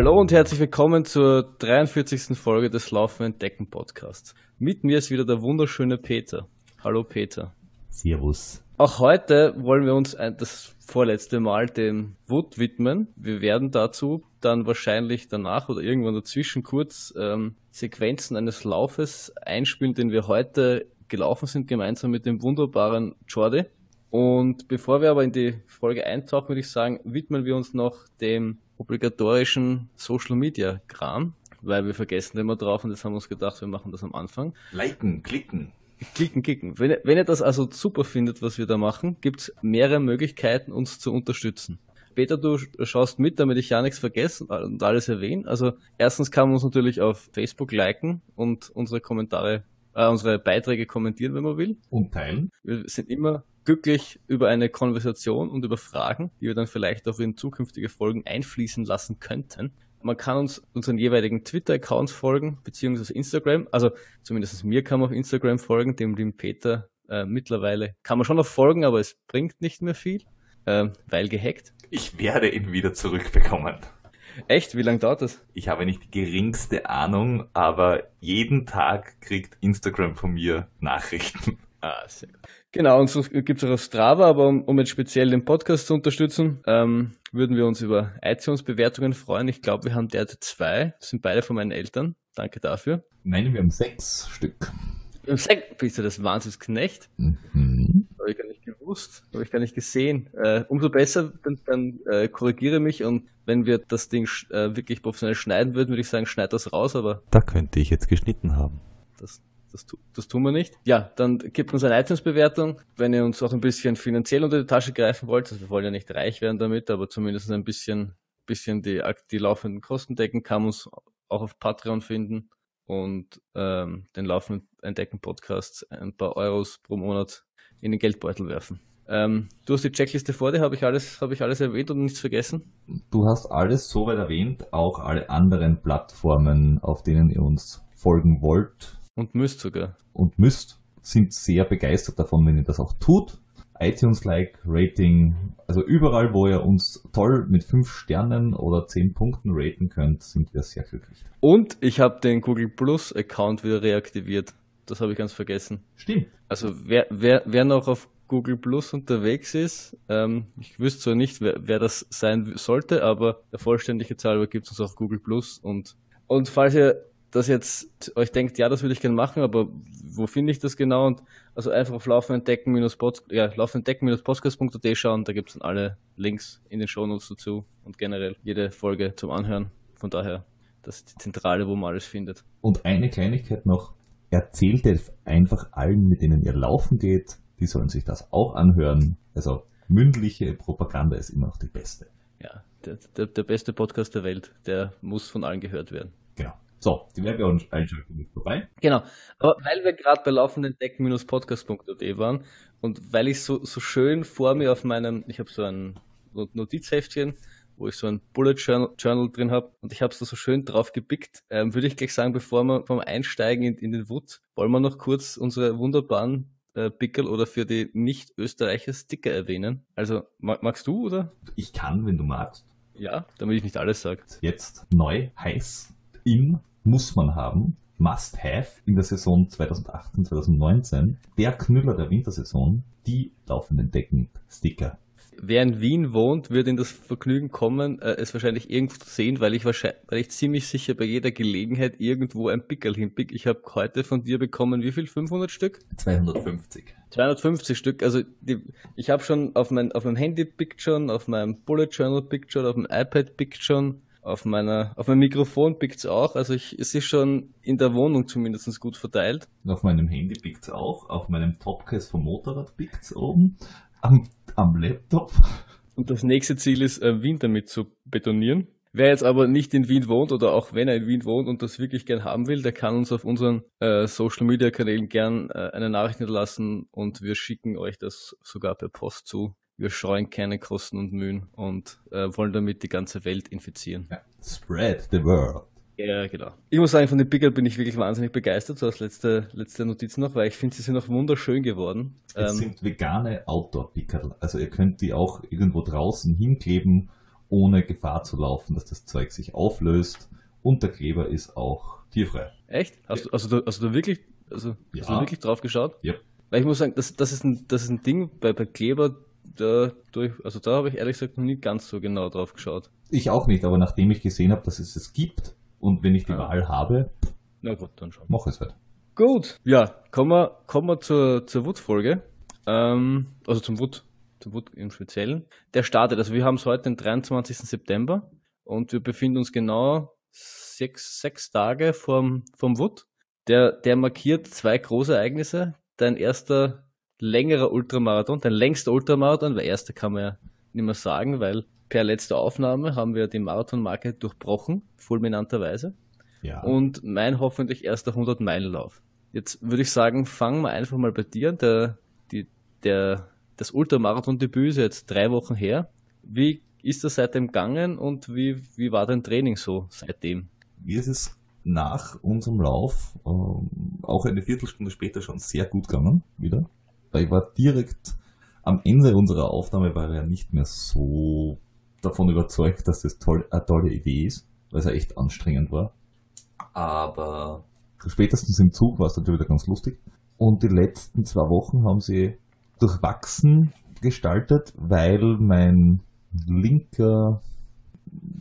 Hallo und herzlich willkommen zur 43. Folge des Laufen Entdecken Podcasts. Mit mir ist wieder der wunderschöne Peter. Hallo Peter. Servus. Auch heute wollen wir uns das vorletzte Mal dem Wood widmen. Wir werden dazu dann wahrscheinlich danach oder irgendwann dazwischen kurz ähm, Sequenzen eines Laufes einspielen, den wir heute gelaufen sind, gemeinsam mit dem wunderbaren Jordi. Und bevor wir aber in die Folge eintauchen, würde ich sagen, widmen wir uns noch dem obligatorischen Social Media Kram, weil wir vergessen immer drauf und jetzt haben wir uns gedacht, wir machen das am Anfang. Liken, klicken. Klicken, klicken. Wenn, wenn ihr das also super findet, was wir da machen, gibt es mehrere Möglichkeiten, uns zu unterstützen. Peter, du schaust mit, damit ich ja nichts vergesse und alles erwähne. Also erstens kann man uns natürlich auf Facebook liken und unsere Kommentare, äh, unsere Beiträge kommentieren, wenn man will. Und teilen. Wir sind immer glücklich über eine Konversation und über Fragen, die wir dann vielleicht auch in zukünftige Folgen einfließen lassen könnten. Man kann uns unseren jeweiligen Twitter-Accounts folgen, beziehungsweise Instagram. Also zumindest mir kann man auf Instagram folgen, dem lieben Peter äh, mittlerweile. Kann man schon noch folgen, aber es bringt nicht mehr viel, äh, weil gehackt. Ich werde ihn wieder zurückbekommen. Echt? Wie lange dauert das? Ich habe nicht die geringste Ahnung, aber jeden Tag kriegt Instagram von mir Nachrichten. Ah, sehr gut. Genau, und so gibt es auch auf Strava, aber um, um, jetzt speziell den Podcast zu unterstützen, ähm, würden wir uns über iTunes-Bewertungen freuen. Ich glaube, wir haben derzeit zwei. Das sind beide von meinen Eltern. Danke dafür. Nein, wir haben sechs Stück. Wir haben sechs. Bist du das Wahnsinnsknecht? Mhm. Habe ich gar nicht gewusst, habe ich gar nicht gesehen. Äh, umso besser, dann, dann äh, korrigiere mich und wenn wir das Ding äh, wirklich professionell schneiden würden, würde ich sagen, schneid das raus, aber. Da könnte ich jetzt geschnitten haben. Das das, das tun wir nicht. Ja, dann gibt uns eine iTunes-Bewertung. Wenn ihr uns auch ein bisschen finanziell unter die Tasche greifen wollt, also wir wollen ja nicht reich werden damit, aber zumindest ein bisschen, bisschen die, die laufenden Kosten decken, kann uns auch auf Patreon finden und ähm, den laufenden Entdecken-Podcast ein paar Euros pro Monat in den Geldbeutel werfen. Ähm, du hast die Checkliste vor dir, habe ich alles, habe ich alles erwähnt und nichts vergessen? Du hast alles soweit erwähnt, auch alle anderen Plattformen, auf denen ihr uns folgen wollt, und müsst sogar. Und müsst, sind sehr begeistert davon, wenn ihr das auch tut. iTunes-Like, Rating, also überall, wo ihr uns toll mit 5 Sternen oder 10 Punkten raten könnt, sind wir sehr glücklich. Und ich habe den Google Plus Account wieder reaktiviert. Das habe ich ganz vergessen. Stimmt. Also wer, wer, wer noch auf Google Plus unterwegs ist, ähm, ich wüsste zwar nicht, wer, wer das sein sollte, aber der vollständige halber gibt es uns auf Google Plus und und falls ihr das jetzt euch denkt, ja, das würde ich gerne machen, aber wo finde ich das genau? Und also einfach auf laufenentdecken-podcast ja, schauen, da gibt es dann alle Links in den Shownotes dazu und generell jede Folge zum Anhören. Von daher, das ist die Zentrale, wo man alles findet. Und eine Kleinigkeit noch, erzählt einfach allen, mit denen ihr laufen geht, die sollen sich das auch anhören. Also mündliche Propaganda ist immer noch die beste. Ja, der, der, der beste Podcast der Welt, der muss von allen gehört werden. Genau. So, die Werbeeinschaltung ist vorbei. Genau. Aber weil wir gerade bei laufenden deck-podcast.at waren und weil ich so, so schön vor mir auf meinem, ich habe so ein Notizheftchen, wo ich so ein Bullet Journal, Journal drin habe und ich habe es da so schön drauf gepickt, ähm, würde ich gleich sagen, bevor wir vom Einsteigen in, in den Wood, wollen wir noch kurz unsere wunderbaren äh, Pickel oder für die Nicht-Österreicher Sticker erwähnen. Also, mag, magst du oder? Ich kann, wenn du magst. Ja, damit ich nicht alles sage. Jetzt neu, heiß, in muss man haben. Must have in der Saison 2018, 2019. Der Knüller der Wintersaison, die laufenden Decken-Sticker. Wer in Wien wohnt, wird in das Vergnügen kommen, äh, es wahrscheinlich irgendwo zu sehen, weil ich wahrscheinlich, weil ich ziemlich sicher bei jeder Gelegenheit irgendwo ein Pickel hinpick. Ich habe heute von dir bekommen, wie viel? 500 Stück? 250. 250 Stück. Also die, ich habe schon auf, mein, auf meinem Handy pickt schon, auf meinem Bullet Journal pickt schon, auf dem iPad pickt schon auf meiner, auf meinem Mikrofon pickt's auch. Also ich, es ist schon in der Wohnung zumindest gut verteilt. Auf meinem Handy pickt's auch. Auf meinem Topcase vom Motorrad pickt's oben. Am, am Laptop. Und das nächste Ziel ist, äh, Wien damit zu betonieren. Wer jetzt aber nicht in Wien wohnt oder auch wenn er in Wien wohnt und das wirklich gern haben will, der kann uns auf unseren äh, Social Media Kanälen gern äh, eine Nachricht hinterlassen und wir schicken euch das sogar per Post zu wir scheuen keine Kosten und Mühen und äh, wollen damit die ganze Welt infizieren. Spread the word. Ja, genau. Ich muss sagen, von den Pickel bin ich wirklich wahnsinnig begeistert, so als letzte, letzte Notiz noch, weil ich finde, sie sind auch wunderschön geworden. Es ähm, sind vegane Outdoor-Pickel, also ihr könnt die auch irgendwo draußen hinkleben ohne Gefahr zu laufen, dass das Zeug sich auflöst und der Kleber ist auch tierfrei. Echt? Hast du, also also du wirklich, also Ja. hast du wirklich drauf geschaut? Ja. Weil ich muss sagen, das, das, ist, ein, das ist ein Ding bei, bei Kleber, da, also da habe ich ehrlich gesagt noch nie ganz so genau drauf geschaut. Ich auch nicht, aber nachdem ich gesehen habe, dass es es gibt und wenn ich die Ja. Wahl habe, Na gut, dann schon. mache es halt. Gut, ja, kommen wir, kommen wir zur, zur Wood-Folge. Ähm, also zum Wood, zum Wood im Speziellen. Der startet, also wir haben es heute den 23. September und wir befinden uns genau sechs, sechs Tage vom, vom Wood. Der, der markiert zwei große Ereignisse. Dein erster längerer Ultramarathon, dein längster Ultramarathon, weil erster kann man ja nicht mehr sagen, weil per letzter Aufnahme haben wir die Marathonmarke durchbrochen, fulminanterweise Ja. und mein hoffentlich erster 100-Meilen-Lauf. Jetzt würde ich sagen, fangen wir einfach mal bei dir. Der, die, der, das Ultramarathon-Debüt ist jetzt drei Wochen her. Wie ist das seitdem gegangen und wie, wie war dein Training so seitdem? Mir ist es nach unserem Lauf ähm, auch eine Viertelstunde später schon sehr gut gegangen wieder. Weil ich war direkt am Ende unserer Aufnahme war ich ja nicht mehr so davon überzeugt, dass das toll, eine tolle Idee ist, weil es ja echt anstrengend war. Aber spätestens im Zug war es schon wieder ganz lustig. Und die letzten zwei Wochen haben sie durchwachsen gestaltet, weil mein linker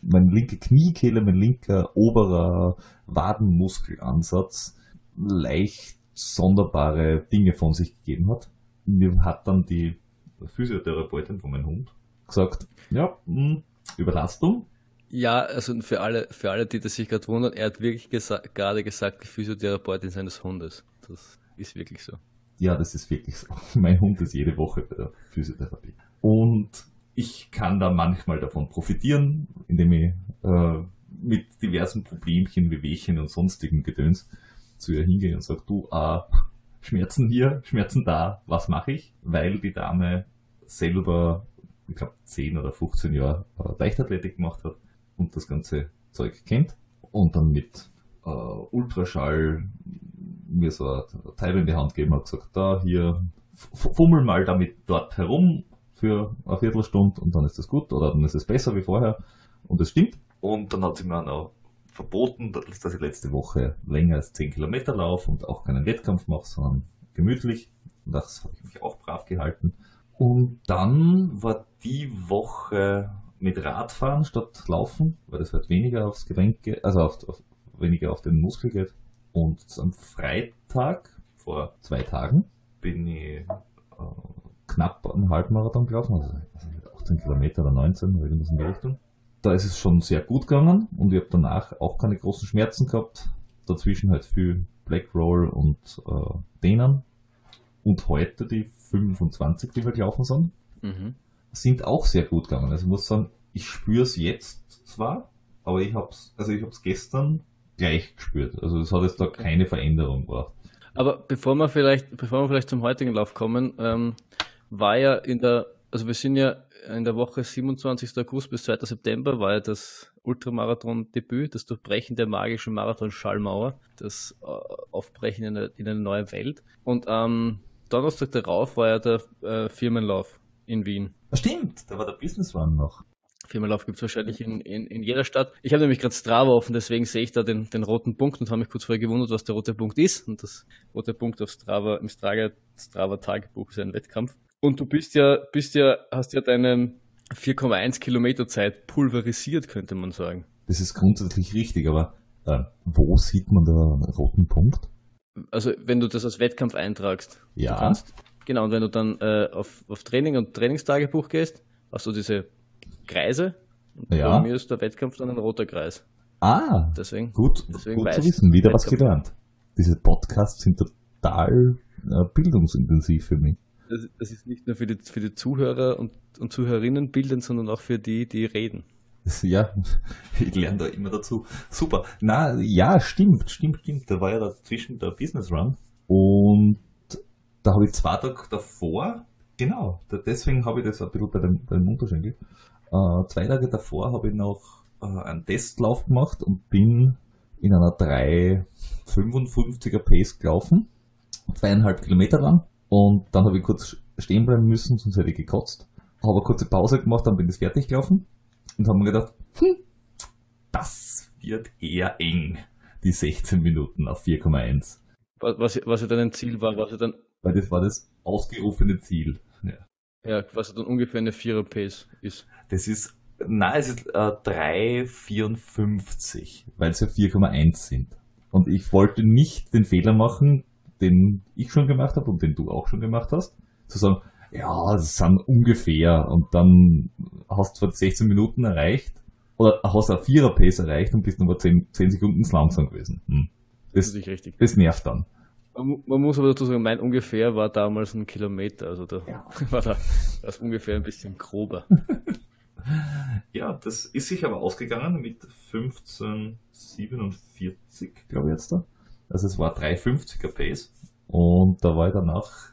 mein linke Kniekehle, mein linker oberer Wadenmuskelansatz leicht sonderbare Dinge von sich gegeben hat. Mir hat dann die Physiotherapeutin von meinem Hund gesagt, ja, mh, Überlastung. Ja, also für alle, für alle, die das sich gerade wundern, er hat wirklich gesa gerade gesagt, die Physiotherapeutin seines Hundes. Das ist wirklich so. Ja, das ist wirklich so. Mein Hund ist jede Woche bei der Physiotherapie. Und ich kann da manchmal davon profitieren, indem ich äh, mit diversen Problemchen wie Wehchen und sonstigen Gedöns zu ihr hingehe und sage, du, äh, Schmerzen hier, Schmerzen da, was mache ich? Weil die Dame selber, ich glaube, 10 oder 15 Jahre äh, Leichtathletik gemacht hat und das ganze Zeug kennt und dann mit äh, Ultraschall mir so ein Teil in die Hand gegeben hat, gesagt, da, hier, fummel mal damit dort herum für eine Viertelstunde und dann ist das gut oder dann ist es besser wie vorher und es stimmt. Und dann hat sie mir auch verboten, dass ich letzte Woche länger als 10 Kilometer laufe und auch keinen Wettkampf mache, sondern gemütlich. Und das habe ich mich auch brav gehalten. Und dann war die Woche mit Radfahren statt Laufen, weil das halt weniger aufs Gelenk also auf, auf, weniger auf den Muskel geht. Und am Freitag, vor zwei Tagen, bin ich äh, knapp einen Halbmarathon gelaufen, also also 18 Kilometer oder 19, irgendwas in die Richtung. Da ist es schon sehr gut gegangen und ich habe danach auch keine großen Schmerzen gehabt. Dazwischen halt viel Black Roll und äh, Dehnen. Und heute die 25, die wir gelaufen sind, Mhm. sind auch sehr gut gegangen. Also ich muss sagen, ich spüre es jetzt zwar, aber ich habe es, also ich habe es gestern gleich gespürt. Also es hat jetzt da keine Veränderung gebracht. Aber bevor wir vielleicht, bevor wir vielleicht zum heutigen Lauf kommen, ähm, war ja in der, also wir sind ja in der Woche 27. August bis 2. September war ja das Ultramarathon-Debüt, das Durchbrechen der magischen Marathon-Schallmauer, das äh, Aufbrechen in eine, in eine neue Welt. Und am Donnerstag darauf war ja der äh, Firmenlauf in Wien. Stimmt, da war der Business Run noch. Firmenlauf gibt es wahrscheinlich in, in, in jeder Stadt. Ich habe nämlich gerade Strava offen, deswegen sehe ich da den, den roten Punkt und habe mich kurz vorher gewundert, was der rote Punkt ist. Und das rote Punkt auf Strava, im Strava, Strava Tagebuch ist ein Wettkampf. Und du bist ja, bist ja, hast ja deine 4,1 Kilometer Zeit pulverisiert, könnte man sagen. Das ist grundsätzlich richtig, aber äh, wo sieht man da einen roten Punkt? Also wenn du das als Wettkampf eintragst. Ja. Du kannst, genau, und wenn du dann äh, auf, auf Training und Trainingstagebuch gehst, hast du diese Kreise. Und Ja. bei mir ist der Wettkampf dann ein roter Kreis. Ah, Deswegen. gut, Deswegen gut zu weiß wissen, wieder was Wettkampf. gelernt. Diese Podcasts sind total äh, bildungsintensiv für mich. Das, ist nicht nur für die, für die Zuhörer und, und Zuhörerinnen bildend, sondern auch für die, die reden. Ja, ich lerne da immer dazu. Super. Na, ja, stimmt, stimmt, stimmt. Da war ja dazwischen der Business Run. Und da habe ich zwei Tage davor, genau, da, deswegen habe ich das ein bisschen bei dem, bei dem Unterschenkel. Äh, zwei Tage davor habe ich noch äh, einen Testlauf gemacht und bin in einer 3,55er Pace gelaufen. Zweieinhalb Kilometer lang. Und dann habe ich kurz stehen bleiben müssen, sonst hätte ich gekotzt. Habe eine kurze Pause gemacht, dann bin ich fertig gelaufen. und haben mir gedacht, hm, das wird eher eng, die 16 Minuten auf 4,1. Was, was ja dann ein Ziel war, was ja dann. Weil das war das ausgerufene Ziel. Ja, ja was dann ungefähr eine 4er Pace ist. Das ist, na, es ist äh, 3,54, weil es ja 4,1 sind. Und ich wollte nicht den Fehler machen, den ich schon gemacht habe und den du auch schon gemacht hast, zu sagen, ja, das sind ungefähr und dann hast du 16 Minuten erreicht oder hast eine Vierer Pace erreicht und bist nur 10, 10 Sekunden langsam gewesen. Hm. Das, das, richtig. das nervt dann. Man, man, muss aber dazu sagen, mein ungefähr war damals ein Kilometer, also da ja. war da, das ungefähr ein bisschen grober. ja, das ist sich aber ausgegangen mit 15,47, glaube ich jetzt da. Also es war 3,50er Pace und da war ich danach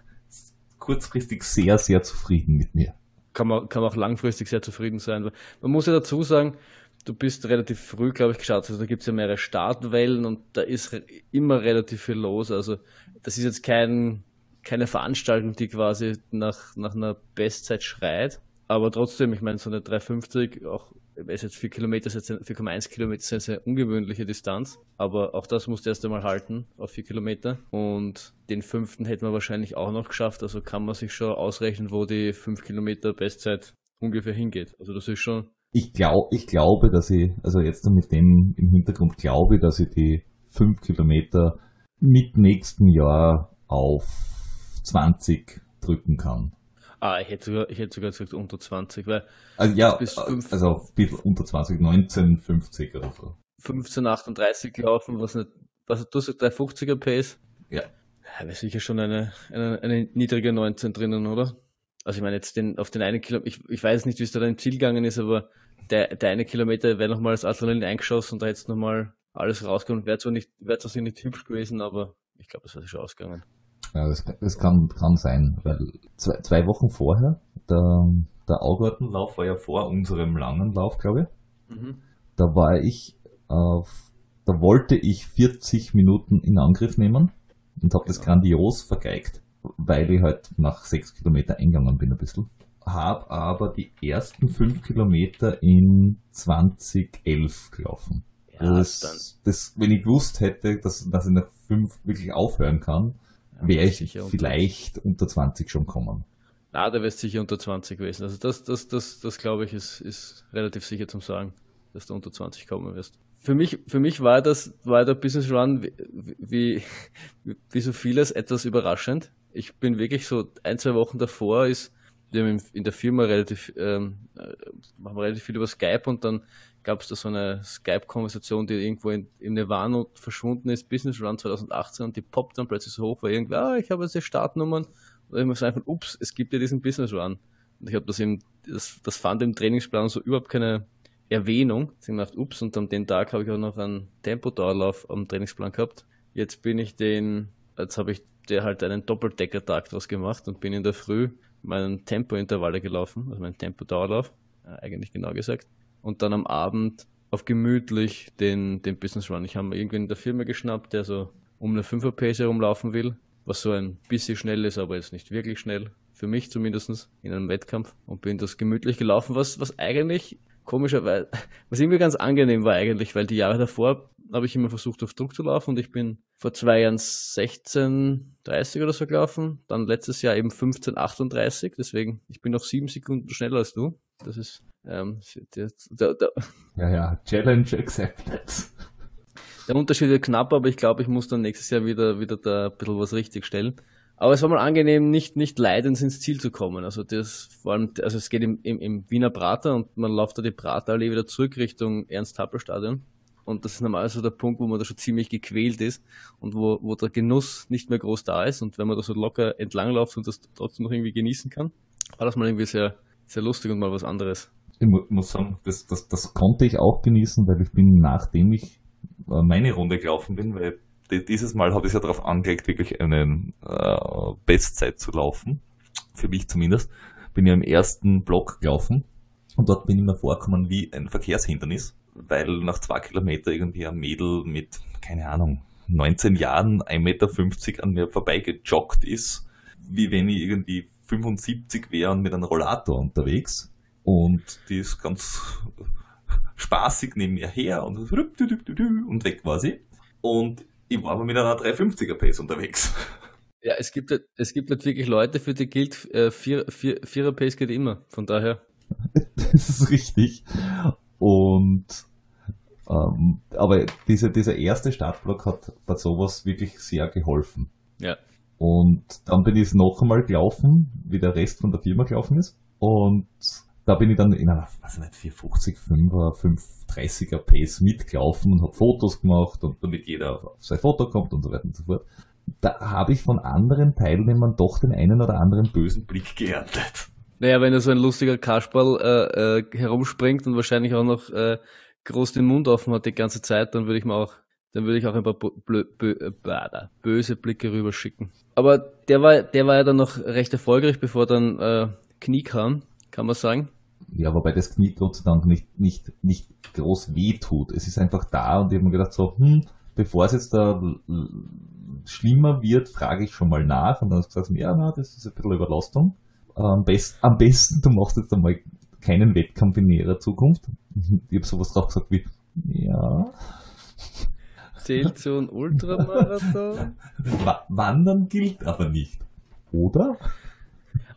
kurzfristig sehr, sehr zufrieden mit mir. Kann man, kann man auch langfristig sehr zufrieden sein. Man muss ja dazu sagen, du bist relativ früh, glaube ich, gestartet. Also da gibt es ja mehrere Startwellen und da ist immer relativ viel los. Also das ist jetzt kein, keine Veranstaltung, die quasi nach, nach einer Bestzeit schreit. Aber trotzdem, ich meine, so eine 350, auch es jetzt 4 Kilometer, 4,1 Kilometer ist eine ungewöhnliche Distanz, aber auch das musst du erst einmal halten auf 4 Kilometer. Und den fünften hätten wir wahrscheinlich auch noch geschafft, also kann man sich schon ausrechnen, wo die 5 Kilometer Bestzeit ungefähr hingeht. Also das ist schon. Ich, glaub, ich glaube, dass ich, also jetzt mit dem im Hintergrund glaube, dass ich die 5 Kilometer mit nächsten Jahr auf 20 drücken kann. Ah, ich hätte sogar, ich hätte sogar gesagt unter 20, weil. Also ja, bis fünf, also ein bisschen unter 20, 19, 50 oder so. 15, 38 laufen, was nicht, was du sagst, 350er Pace? Ja. Da wäre sicher schon eine, eine, eine niedrige 19 drinnen, oder? Also ich meine jetzt den, auf den einen Kilometer, ich, ich weiß nicht, wie es da im Ziel gegangen ist, aber der, der eine Kilometer wäre nochmal als Adrenalin eingeschossen und da hätte es nochmal alles rausgekommen. Wäre zwar nicht, wäre zwar nicht hübsch gewesen, aber ich glaube, das wäre schon ausgegangen. Ja, das, das kann, kann sein, weil zwei, zwei Wochen vorher, der, der Augartenlauf war ja vor unserem langen Lauf, glaube ich. Mhm. Da war ich, äh, da wollte ich 40 Minuten in Angriff nehmen und habe genau. das grandios vergeigt, weil ich halt nach sechs Kilometer eingegangen bin ein bisschen. Hab aber die ersten fünf Kilometer in 2011 gelaufen. Ja, das, das, wenn ich gewusst hätte, dass, dass ich nach fünf wirklich aufhören kann, wäre ich vielleicht unter, unter 20 schon kommen. Na, da wärst sicher unter 20 gewesen. Also das, das, das, das glaube ich, ist, ist relativ sicher zum Sagen, dass du unter 20 kommen wirst. Für mich, für mich war das, war der Business Run wie, wie, wie so vieles etwas überraschend. Ich bin wirklich so ein, zwei Wochen davor ist, wir haben in der Firma relativ, ähm, äh, machen wir relativ viel über Skype und dann gab es da so eine Skype-Konversation, die irgendwo in, im Nirvana verschwunden ist, Business Run 2018 und die poppt dann plötzlich so hoch, weil irgendwie, ah, ich habe jetzt die Startnummern und ich muss einfach, ups, es gibt ja diesen Business Run. Und ich habe das im, das, das fand im Trainingsplan so überhaupt keine Erwähnung. Habe gedacht, ups, und an dem Tag habe ich auch noch einen Tempodauerlauf am Trainingsplan gehabt. Jetzt bin ich den, jetzt habe ich der halt einen Doppeldecker-Tag draus gemacht und bin in der Früh meinen Tempointervalle gelaufen, also meinen Tempodauerlauf, äh, eigentlich genau gesagt und dann am Abend auf gemütlich den, den Business Run. Ich habe mir irgendwie in der Firma geschnappt, der so um eine 5er Pace herumlaufen will, was so ein bisschen schnell ist, aber jetzt nicht wirklich schnell. Für mich zumindest in einem Wettkampf und bin das gemütlich gelaufen, was, was eigentlich komischerweise, was irgendwie ganz angenehm war eigentlich, weil die Jahre davor habe ich immer versucht auf Druck zu laufen und ich bin vor zwei Jahren 16, 30 oder so gelaufen, dann letztes Jahr eben 15, 38, deswegen, ich bin noch sieben Sekunden schneller als du. Das ist ähm, der, der, der, ja, ja, Challenge accepted. Der Unterschied wird knapp, aber ich glaube, ich muss dann nächstes Jahr wieder, wieder da ein bisschen was richtig stellen. Aber es war mal angenehm, nicht, nicht leidend ins Ziel zu kommen. Also das vor allem, also es geht im, im, im Wiener Prater und man läuft da die Praterallee wieder zurück Richtung Ernst-Happel-Stadion. Und das ist normalerweise so der Punkt, wo man da schon ziemlich gequält ist und wo, wo der Genuss nicht mehr groß da ist. Und wenn man da so locker entlang läuft und das trotzdem noch irgendwie genießen kann, war das mal irgendwie sehr, sehr lustig und mal was anderes ich muss sagen, das, das, das konnte ich auch genießen, weil ich bin, nachdem ich äh, meine Runde gelaufen bin, weil dieses Mal habe ich ja darauf angelegt, wirklich eine äh, Bestzeit zu laufen. Für mich zumindest. Bin ja im ersten Block gelaufen und dort bin ich mir vorgekommen wie ein Verkehrshindernis, weil nach zwei Kilometer irgendwie ein Mädel mit, keine Ahnung, 19 Jahren, 1,50 Meter an mir vorbeigejoggt ist, wie wenn ich irgendwie 75 wäre und mit einem Rollator unterwegs Und die ist ganz spaßig neben mir her und, und weg war sie. Und ich war aber mit einer 350er Pace unterwegs. Ja, es gibt, es gibt nicht wirklich Leute, für die gilt, äh, 4er Pace geht immer. Von daher. das ist richtig. Und ähm, aber diese, dieser erste Startblock hat bei sowas wirklich sehr geholfen. Ja. Und dann bin ich noch einmal gelaufen, wie der Rest von der Firma gelaufen ist. Und da bin ich dann in einer, weiß ich nicht, 450, 5er, 530er Pace mitgelaufen und habe Fotos gemacht und damit jeder auf sein Foto kommt und so weiter und so fort. Da habe ich von anderen Teilnehmern doch den einen oder anderen bösen Blick geerntet. Naja, wenn da so ein lustiger Kasperl äh, äh, herumspringt und wahrscheinlich auch noch äh, groß den Mund offen hat die ganze Zeit, dann würde ich mir auch, dann würde ich auch ein paar bö bö äh, böse Blicke rüberschicken. Aber der war, der war ja dann noch recht erfolgreich, bevor dann äh, Knie kam, kann man sagen. Ja, wobei das Knie Gott sei Dank nicht, nicht, nicht groß weh tut. Es ist einfach da und ich habe mir gedacht so, hm, bevor es jetzt da schlimmer wird, frage ich schon mal nach und dann hast du gesagt, ja, na, das ist ein bisschen Überlastung. Am, best, am besten, du machst jetzt einmal keinen Wettkampf in näherer Zukunft. Ich habe sowas drauf gesagt wie, ja. Zählt so ein Ultramarathon? Wandern gilt aber nicht. Oder?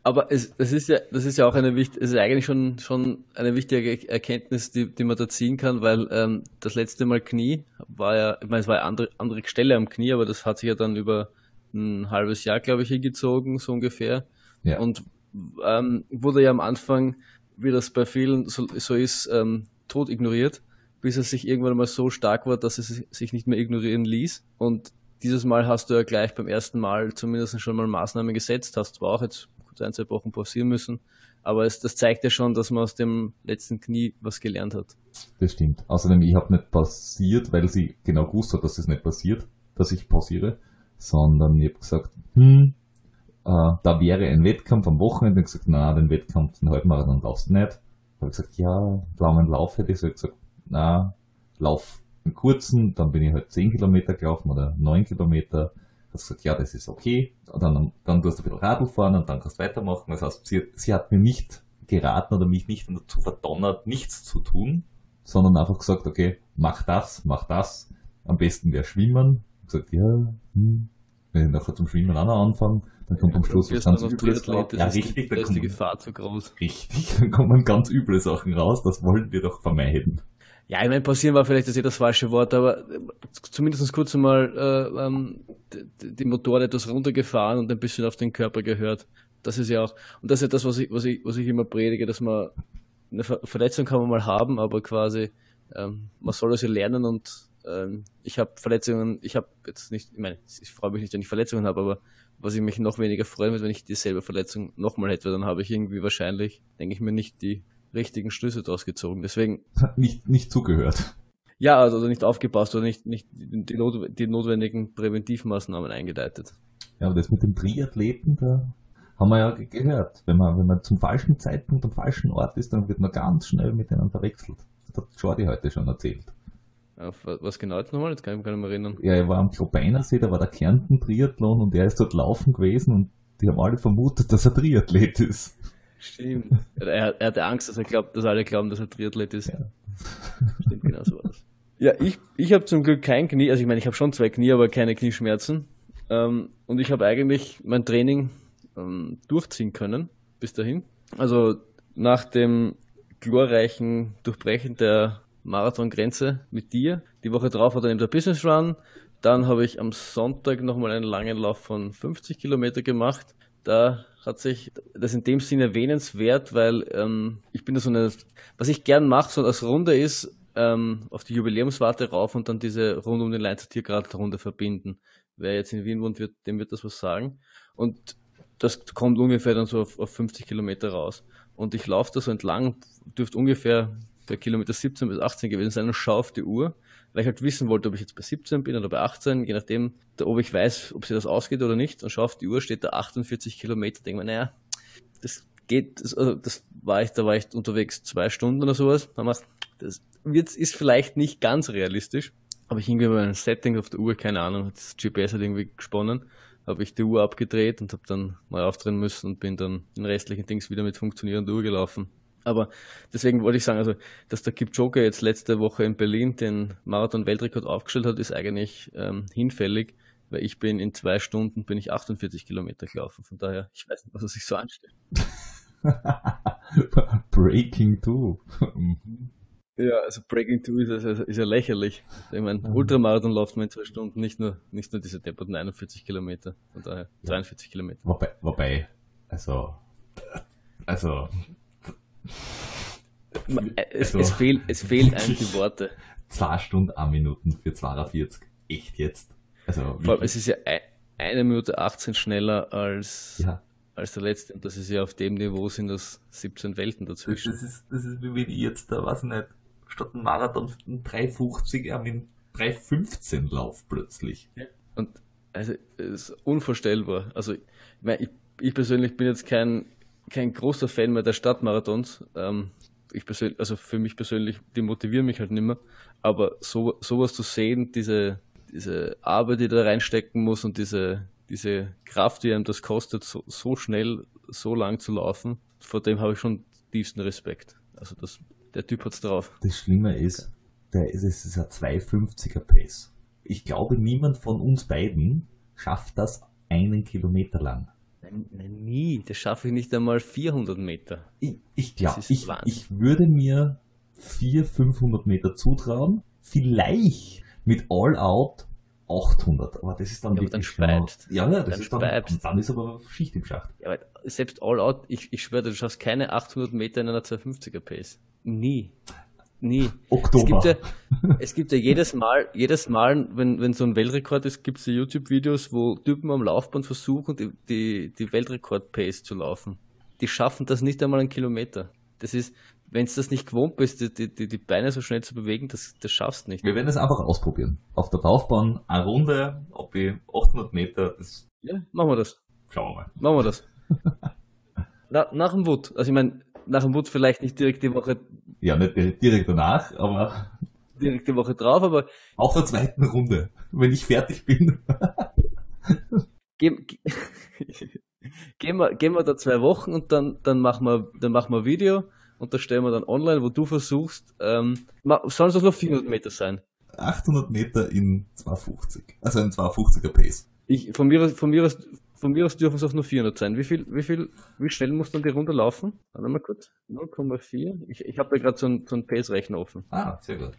Aber es, es ist ja, das ist ja auch eine wichtige, es ist eigentlich schon, schon eine wichtige Erkenntnis, die, die man da ziehen kann, weil ähm, das letzte Mal Knie war ja, ich meine, es war eine andere, andere Stelle am Knie, aber das hat sich ja dann über ein halbes Jahr, glaube ich, hingezogen, so ungefähr. Ja. Und ähm, wurde ja am Anfang, wie das bei vielen so, so ist, ähm, tot ignoriert, bis es sich irgendwann mal so stark war, dass es sich nicht mehr ignorieren ließ. Und dieses Mal hast du ja gleich beim ersten Mal zumindest schon mal Maßnahmen gesetzt, hast zwar auch jetzt kurz ein, zwei Wochen pausieren müssen, aber es, das zeigt ja schon, dass man aus dem letzten Knie was gelernt hat. Das stimmt. Außerdem, ich habe nicht pausiert, weil sie genau gewusst hat, dass das nicht passiert, dass ich pausiere, sondern ich habe gesagt, hm, äh, da wäre ein Wettkampf am Wochenende. Ich gesagt, na, den Wettkampf, den Halbmarathon laufst du nicht. Habe ich gesagt, ja, langen Lauf hätte ich so gesagt, na, lauf einen kurzen, dann bin ich halt 10 Kilometer gelaufen oder 9 Kilometer. Hat gesagt, ja, das ist okay. Dann, dann tust du ein bisschen Radl fahren und dann kannst du weitermachen. Das heißt, sie, sie hat mir nicht geraten oder mich nicht dazu verdonnert, nichts zu tun, sondern einfach gesagt, okay, mach das, mach das. Am besten wäre schwimmen. Ich gesagt, ja, hm, wenn ich nachher zum Schwimmen auch noch anfange, dann kommt am Schluss was ganz Übles raus. Ja, richtig, da ist die Gefahr zu groß. Richtig, dann kommen ganz üble Sachen raus, das wollen wir doch vermeiden. Ja, ich meine, passieren war vielleicht das eh das falsche Wort, aber zumindest kurz einmal äh, ähm, die, die Motoren etwas runtergefahren und ein bisschen auf den Körper gehört. Das ist ja auch, und das ist ja das, was ich, was ich, was ich immer predige, dass man eine Verletzung kann man mal haben, aber quasi ähm, man soll das ja lernen und ähm, ich habe Verletzungen, ich habe jetzt nicht, ich meine, ich freue mich nicht, wenn ich Verletzungen habe, aber was ich mich noch weniger freuen würde, wenn ich dieselbe Verletzung nochmal hätte, dann habe ich irgendwie wahrscheinlich, denke ich mir, nicht die richtigen Schlüsse daraus gezogen. Deswegen. Nicht, nicht zugehört. Ja, also nicht aufgepasst oder nicht, nicht die, not, die notwendigen Präventivmaßnahmen eingeleitet. Ja, aber das mit dem Triathleten, da haben wir ja gehört. Wenn man, wenn man zum falschen Zeitpunkt am falschen Ort ist, dann wird man ganz schnell mit denen verwechselt. Das hat Jordi heute schon erzählt. Was genau jetzt nochmal? Jetzt kann ich mich gar nicht mehr erinnern. Ja, er war am Klobeiner See, da war der Kärnten Triathlon und er ist dort laufen gewesen und die haben alle vermutet, dass er Triathlet ist. Stimmt. Er, er hatte Angst, dass er glaubt, dass alle glauben, dass er Triathlet ist. Ja. Stimmt, genau so war das. Ja, ich, ich habe zum Glück kein Knie, also ich meine, ich habe schon zwei Knie, aber keine Knieschmerzen. Ähm, und ich habe eigentlich mein Training ähm, durchziehen können bis dahin. Also nach dem glorreichen Durchbrechen der Marathongrenze mit dir. Die Woche drauf war dann eben der Business Run. Dann habe ich am Sonntag nochmal einen langen Lauf von 50 Kilometer gemacht. Da hat sich das in dem Sinne erwähnenswert, weil ähm, ich bin da so eine, was ich gern mache, so als Runde ist, ähm, auf die Jubiläumswarte rauf und dann diese Runde um den Leinzer Tiergarten-Runde verbinden. Wer jetzt in Wien wohnt, wird, dem wird das was sagen. Und das kommt ungefähr dann so auf, auf 50 Kilometer raus. Und ich laufe da so entlang, dürfte ungefähr bei Kilometer 17 bis 18 gewesen sein und schaue auf die Uhr, weil ich halt wissen wollte, ob ich jetzt bei 17 bin oder bei 18, je nachdem, ob ich weiß, ob sie das ausgeht oder nicht. Und schaue auf die Uhr, steht da 48 Kilometer, denke mir, naja, das geht, das, also das war ich, da war ich unterwegs zwei Stunden oder sowas. Das wird, ist vielleicht nicht ganz realistisch, aber ich irgendwie bei einem Setting auf der Uhr, keine Ahnung, das GPS hat irgendwie gesponnen, habe ich die Uhr abgedreht und habe dann mal aufdrehen müssen und bin dann den restlichen Dings wieder mit funktionierender Uhr gelaufen. Aber deswegen wollte ich sagen, also, dass der Kipchoge jetzt letzte Woche in Berlin den Marathon-Weltrekord aufgestellt hat, ist eigentlich ähm, hinfällig, weil ich bin in zwei Stunden bin ich 48 Kilometer gelaufen. Von daher, ich weiß nicht, was er sich so anstellt. Breaking Two. ja, also Breaking Two ist, ist, ist ja lächerlich. Ich meine, mhm. Ultramarathon läuft man in zwei Stunden, nicht nur, nicht nur diese depperten 41 Kilometer, von daher 43 Kilometer. Wobei, wobei, also, also, es, also, es, fehl, es fehlen einem die Worte. Zwei Stunden, eine Minuten für 42. Echt jetzt? Also, Vor allem, es ist ja eine Minute 18 schneller als, ja. als der letzte. Und das ist ja auf dem Niveau sind das 17 Welten dazwischen. Das ist, das ist wie wenn ich jetzt da, weiß nicht, statt einem Marathon einen 3,50 am in 3,15 lauf plötzlich. Ja. Und also, es ist unvorstellbar. Also, ich, ich, ich persönlich bin jetzt kein kein großer Fan mehr der Stadtmarathons. Ähm, ich persönlich, also für mich persönlich, die motivieren mich halt nicht mehr. Aber so, sowas zu sehen, diese, diese Arbeit, die da reinstecken muss und diese, diese Kraft, die einem das kostet, so, so schnell, so lang zu laufen, vor dem habe ich schon tiefsten Respekt. Also das, der Typ hat's drauf. Das Schlimme ist, der ist, es ist ein 250er Pace. Ich glaube, niemand von uns beiden schafft das einen Kilometer lang. Nein, nie. Das schaffe ich nicht einmal 400 Meter. Ich, ich glaube, ich, ich würde mir 400, 500 Meter zutrauen. Vielleicht mit All Out 800. Aber das ist dann ja, wirklich dann speibt. Ja, ja, das dann ist dann, speibt. dann ist aber Schicht im Schacht. Ja, aber selbst All Out, ich, ich schwöre, du schaffst keine 800 Meter in einer 250er Pace. Nie. Nie. Oktober. Es gibt ja, es gibt ja jedes Mal, jedes Mal, wenn, wenn so ein Weltrekord ist, gibt es ja YouTube-Videos, wo Typen am Laufband versuchen, die, die, die Weltrekord-Pace zu laufen. Die schaffen das nicht einmal einen Kilometer. Das ist, wenn du das nicht gewohnt bist, die, die, die Beine so schnell zu bewegen, das, das schaffst du nicht. Wir werden es einfach ausprobieren. Auf der Laufbahn eine Runde, ob ich 800 Meter, das. Ja, machen wir das. Schauen wir mal. Machen wir das. Na, nach dem Wood. Also ich meine, nach dem Wood vielleicht nicht direkt die Woche ja, nicht direkt danach, aber. Direkt die Woche drauf, aber. Auf der zweiten Runde, wenn ich fertig bin. Gehen, gehen, wir, gehen wir da zwei Wochen und dann, dann, machen wir, dann machen wir ein Video und das stellen wir dann online, wo du versuchst, ähm, sollen es noch 400 Meter sein? 800 Meter in 250, also in 250er Pace. Ich, von mir, von mir aus von mir aus dürfen es auch nur 400 sein. Wie viel, wie viel, wie schnell muss dann die Runde laufen? Warte mal kurz. 0,4. Ich, ich habe da gerade so einen so Pace-Rechner offen. Ah, sehr gut.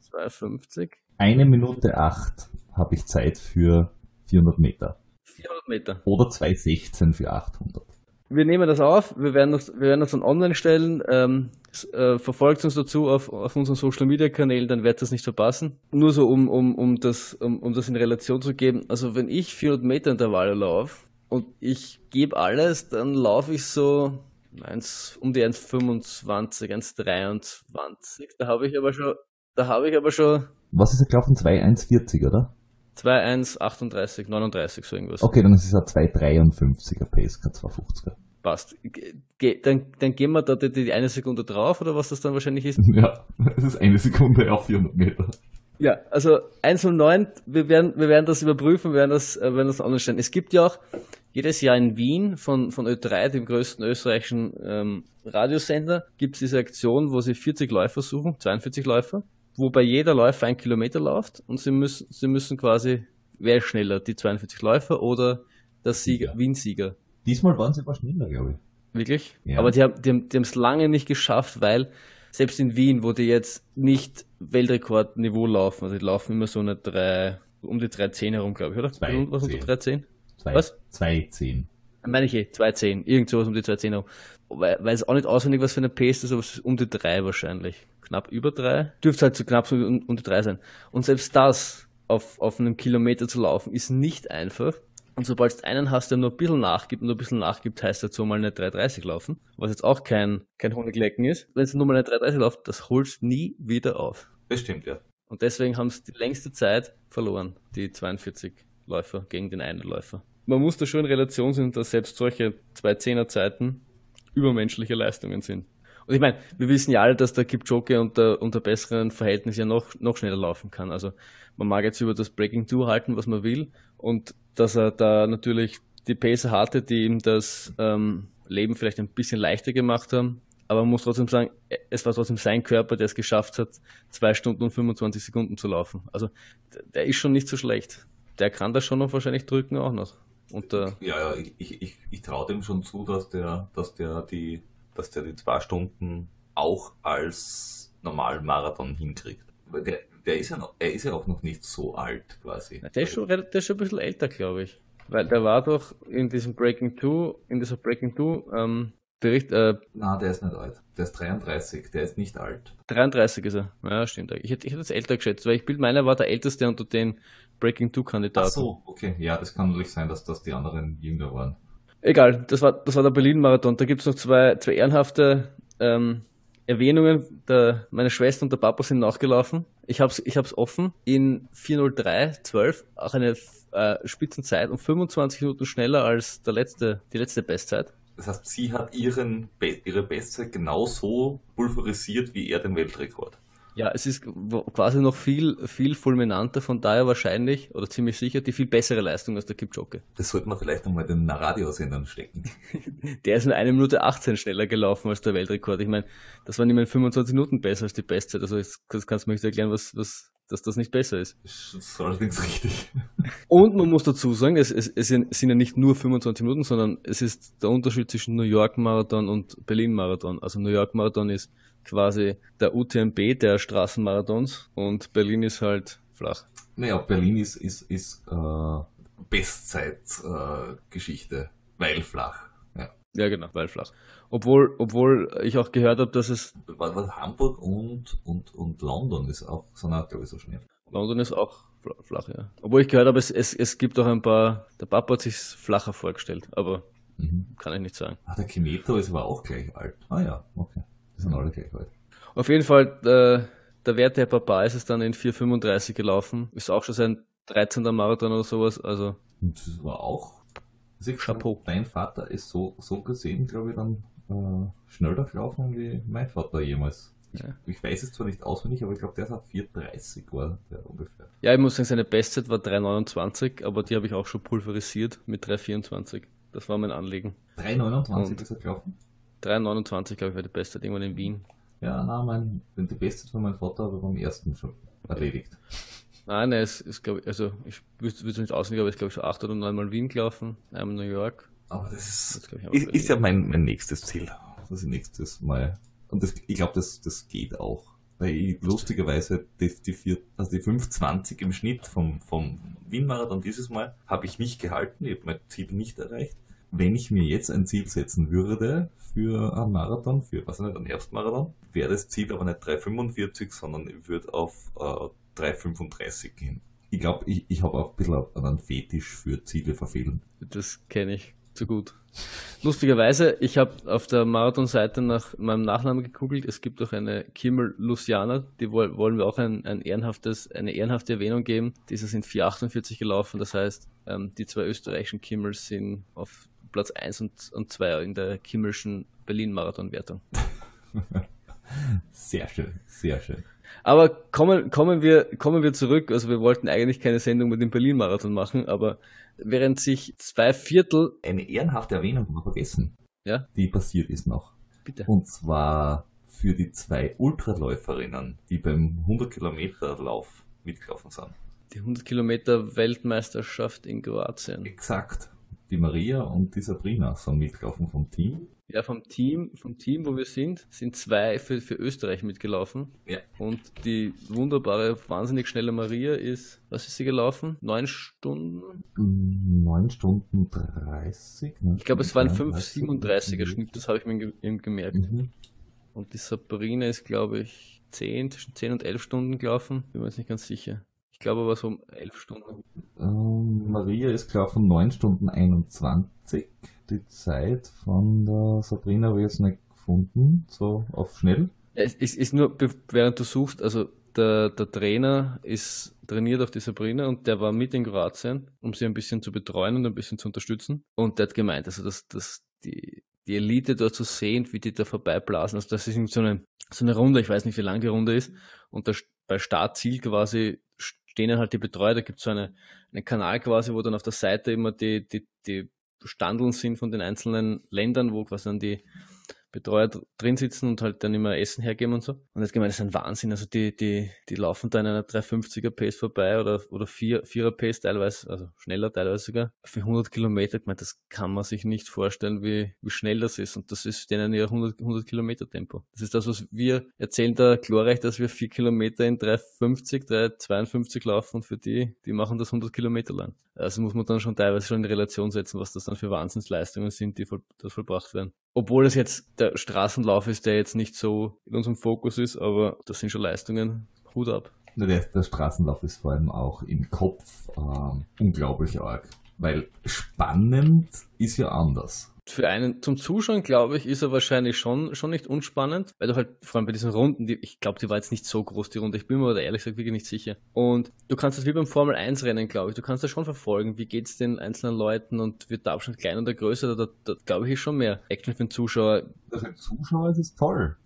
250. Eine Minute acht habe ich Zeit für 400 Meter. 400 Meter. Oder 216 für 800 wir nehmen das auf, wir werden das, wir werden das dann online stellen. Ähm, äh, verfolgt uns dazu auf, auf unseren Social Media Kanälen, dann werdet ihr das nicht verpassen. Nur so, um, um, um, das, um, um das in Relation zu geben. Also, wenn ich 400 Meter Intervalle laufe und ich gebe alles, dann laufe ich so 1, um die 1,25, 1,23. Da habe ich aber schon, da habe ich aber schon. Was ist er gelaufen? 2,140, oder? 2,1, 38, 39, so irgendwas. Okay, dann ist es ein 2,53er Pace, kein 2,50er. Passt. Ge dann, dann gehen wir da die, die, eine Sekunde drauf, oder was das dann wahrscheinlich ist? Ja, es ist eine Sekunde auf 400 Meter. Ja, also 109, wir werden, wir werden das überprüfen, wir werden das, äh, werden das online stellen. Es gibt ja auch jedes Jahr in Wien von, von Ö3, dem größten österreichischen ähm, Radiosender, gibt es diese Aktion, wo sie 40 Läufer suchen, 42 Läufer wobei jeder Läufer ein Kilometer läuft und sie müssen, sie müssen quasi, wer ist schneller, die 42 Läufer oder der Sieger, ja. Wien-Sieger. Diesmal waren sie aber schneller, glaube ich. Wirklich? Ja. Aber die haben die haben es lange nicht geschafft, weil selbst in Wien, wo die jetzt nicht Weltrekordniveau laufen, also die laufen immer so eine drei, um die 3,10 herum, glaube ich, oder? Zwei, Was unter 3,10? Was? 2,10. Meine ich eh, 2,10, irgend sowas um die 2,10 herum. Weil, weil es auch nicht auswendig was für eine Pace ist, aber es ist um die 3 wahrscheinlich knapp über drei. Dürfte halt so knapp so unter drei sein. Und selbst das auf, auf einem Kilometer zu laufen, ist nicht einfach. Und sobald du einen hast, der nur ein bisschen nachgibt nur ein bisschen nachgibt, heißt so mal eine 330 laufen. Was jetzt auch kein, kein Honiglecken ist. Wenn es nur mal eine 330 läuft, das holst nie wieder auf. Das stimmt, ja. Und deswegen haben sie die längste Zeit verloren, die 42 Läufer gegen den einen Läufer. Man muss da schon in Relation sehen, dass selbst solche 210er Zeiten übermenschliche Leistungen sind. Und ich meine, wir wissen ja alle, dass der Kipchoge unter, unter besseren Verhältnissen ja noch, noch schneller laufen kann. Also man mag jetzt über das Breaking 2 halten, was man will. Und dass er da natürlich die Pacer hatte, die ihm das ähm, Leben vielleicht ein bisschen leichter gemacht haben. aber man muss trotzdem sagen, es war trotzdem sein Körper, der es geschafft hat, zwei Stunden und 25 Sekunden zu laufen. Also der ist schon nicht so schlecht. Der kann das schon noch wahrscheinlich drücken auch noch. Und, äh, ja, ja, ich, ich, ich, ich traue dem schon zu, dass der, dass der die, dass der die zwei Stunden auch als normalen Marathon hinkriegt. Der, der ist ja noch, er ist ja auch noch nicht so alt quasi. Der ist schon, der ist schon ein bisschen älter, glaube ich. Weil der war doch in diesem Breaking 2, in dieser Breaking 2, ähm, Bericht. Äh, Na, der ist nicht alt. Der ist 33, der ist nicht alt. 33 ist er. Ja, stimmt. Ich hätte, ich hätte es älter geschätzt, weil ich bild meiner war der älteste unter den Breaking 2 Kandidaten. Ach so, okay. Ja, das kann natürlich sein, dass das die anderen jünger waren. Egal, das war, das war der Berlin-Marathon. Da gibt es noch zwei, zwei ehrenhafte ähm, Erwähnungen. Der, meine Schwester und der Papa sind nachgelaufen. Ich habe es ich hab's offen. In 4.03.12, auch eine äh, Spitzenzeit und 25 Minuten schneller als der letzte, die letzte Bestzeit. Das heißt, sie hat ihren, ihre Bestzeit genauso pulverisiert wie er den Weltrekord. Ja, es ist quasi noch viel, viel fulminanter, von daher wahrscheinlich oder ziemlich sicher die viel bessere Leistung als der Kipchoge. Das sollte man vielleicht nochmal den Radiosendern stecken. der ist in 1 Minute 18 schneller gelaufen als der Weltrekord. Ich meine, das waren immerhin 25 Minuten besser als die Bestzeit. Also das kannst du mir nicht erklären, was, was, dass das nicht besser ist. Das ist allerdings richtig. Und man muss dazu sagen, es, es, es, sind ja nicht nur 25 Minuten, sondern es ist der Unterschied zwischen New York Marathon und Berlin Marathon. Also New York Marathon ist quasi der UTMB der Straßenmarathons und Berlin ist halt flach. Naja, Berlin ist, ist, ist äh, Bestzeitgeschichte, äh, weil flach. Ja. ja, genau, weil flach. Obwohl, obwohl ich auch gehört habe, dass es. Was, was Hamburg und, und, und London ist auch, so auch, glaube ich, so schnell. London ist auch flach, ja. Obwohl ich gehört habe, es, es, es gibt auch ein paar, der Papa hat sich flacher vorgestellt, aber mhm. kann ich nicht sagen. Ah, der Kimeto ist aber auch gleich alt. Ah ja, okay. Die sind alle gleich alt. Auf jeden Fall, äh, der Wert der Papa ist es dann in 4,35 gelaufen. Ist auch schon sein 13. Marathon oder sowas, also. Und das war auch. Chapeau. Dein Vater ist so, so gesehen, glaube ich, dann äh, schneller gelaufen wie mein Vater jemals. Ich, ja. ich, weiß es zwar nicht auswendig, aber ich glaube, der ist auf 4,30 war der ungefähr. Ja, ich muss sagen, seine Bestzeit war 3,29, aber die habe ich auch schon pulverisiert mit 3,24. Das war mein Anliegen. 3,29 ist er gelaufen? 3,29 glaube ich war die Bestzeit irgendwann in Wien. Ja, nein, mein, die Bestzeit von meinem Vater habe ich beim ersten schon erledigt. Nein, nein, es ist, glaube ich, also ich wüsste es nicht auswendig, aber ich glaube schon acht oder neunmal Wien gelaufen, einmal New York aber das ist, ist, ist ja mein, mein nächstes Ziel. Das ist nächstes Mal. Und das, ich glaube, das, das geht auch. Weil ich lustigerweise die, die, vier, also die 5,20 im Schnitt vom, vom Wien-Marathon dieses Mal habe ich nicht gehalten. Ich habe mein Ziel nicht erreicht. Wenn ich mir jetzt ein Ziel setzen würde für einen Marathon, für was nicht, einen Herbstmarathon, wäre das Ziel aber nicht 3,45, sondern ich würde auf äh, 3,35 gehen. Ich glaube, ich, ich habe auch ein bisschen einen Fetisch für Ziele verfehlen. Das kenne ich zu gut. Lustigerweise, ich habe auf der Marathon-Seite nach meinem Nachnamen gegoogelt. Es gibt auch eine Kimmel Luciana, die wollen wir auch ein, ein ehrenhaftes, eine ehrenhafte Erwähnung geben. Diese sind 4,48 gelaufen. Das heißt, ähm, die zwei österreichischen Kimmels sind auf Platz 1 und, und 2 in der Kimmelschen Berlin-Marathon-Wertung. Sehr schön, sehr schön. Aber kommen, kommen, wir, kommen wir zurück. Also wir wollten eigentlich keine Sendung mit dem Berlin-Marathon machen, aber während sich zwei Viertel. Eine ehrenhafte Erwähnung haben wir vergessen. Ja? Die passiert ist noch. Bitte. Und zwar für die zwei Ultraläuferinnen, die beim 100 Kilometer Lauf mitgelaufen sind. Die 100 Kilometer Weltmeisterschaft in Kroatien. Exakt. Die Maria und die Sabrina sind mitgelaufen vom Team. Ja, vom Team, vom Team, wo wir sind, sind zwei für, für Österreich mitgelaufen. Ja. Und die wunderbare, wahnsinnig schnelle Maria ist, was ist sie gelaufen? Neun Stunden? Neun Stunden dreißig. Ich glaube, es waren 5,37er Schnitt, das habe ich mir eben gemerkt. Mhm. Und die Sabrina ist, glaube ich, 10, zwischen 10 und 11 Stunden gelaufen. Bin mir jetzt nicht ganz sicher. Ich glaube aber so um 11 Stunden. Ähm, Maria ist gelaufen 9 Stunden 21 die Zeit von der Sabrina habe ich jetzt nicht gefunden, so auf schnell. Es ist, ist nur, während du suchst, also der, der Trainer ist trainiert auf die Sabrina und der war mit in Kroatien, um sie ein bisschen zu betreuen und ein bisschen zu unterstützen. Und der hat gemeint, also dass, dass die, die Elite dort zu so sehen, wie die da vorbeiblasen. Also das ist so eine, so eine Runde, ich weiß nicht, wie lang die Runde ist. Und der, bei Startziel quasi stehen halt die Betreuer, da gibt es so eine, einen Kanal quasi, wo dann auf der Seite immer die, die, die Standeln sind von den einzelnen Ländern, wo quasi dann die Betreuer drin sitzen und halt dann immer Essen hergeben und so. Und jetzt gemeint, das ist ein Wahnsinn. Also die, die, die laufen da in einer 350er Pace vorbei oder, oder 4, 4er Pace teilweise, also schneller teilweise sogar, für 100 Kilometer. Ich meine, das kann man sich nicht vorstellen, wie, wie schnell das ist. Und das ist denen ja 100, 100 Kilometer Tempo. Das ist das, was wir erzählen da glorreich, dass wir 4 Kilometer in 350, 352 laufen und für die, die machen das 100 Kilometer lang. Also muss man dann schon teilweise schon in Relation setzen, was das dann für Wahnsinnsleistungen sind, die voll, das vollbracht werden. Obwohl es jetzt der Straßenlauf ist, der jetzt nicht so in unserem Fokus ist, aber das sind schon Leistungen. Hut ab. Der, Straßenlauf ist vor allem auch im Kopf äh, unglaublich arg. Weil spannend ist ja anders für einen zum Zuschauen, glaube ich, ist er wahrscheinlich schon, schon nicht unspannend, weil du halt, vor allem bei diesen Runden, die, ich glaube, die war jetzt nicht so groß, die Runde, ich bin mir da ehrlich gesagt wirklich nicht sicher. Und du kannst das wie beim Formel 1 Rennen, glaube ich, du kannst das schon verfolgen, wie geht es den einzelnen Leuten und wird der Abstand kleiner oder größer, da, da, da glaube ich, ist schon mehr Action für den Zuschauer. Für den Zuschauer ist es toll.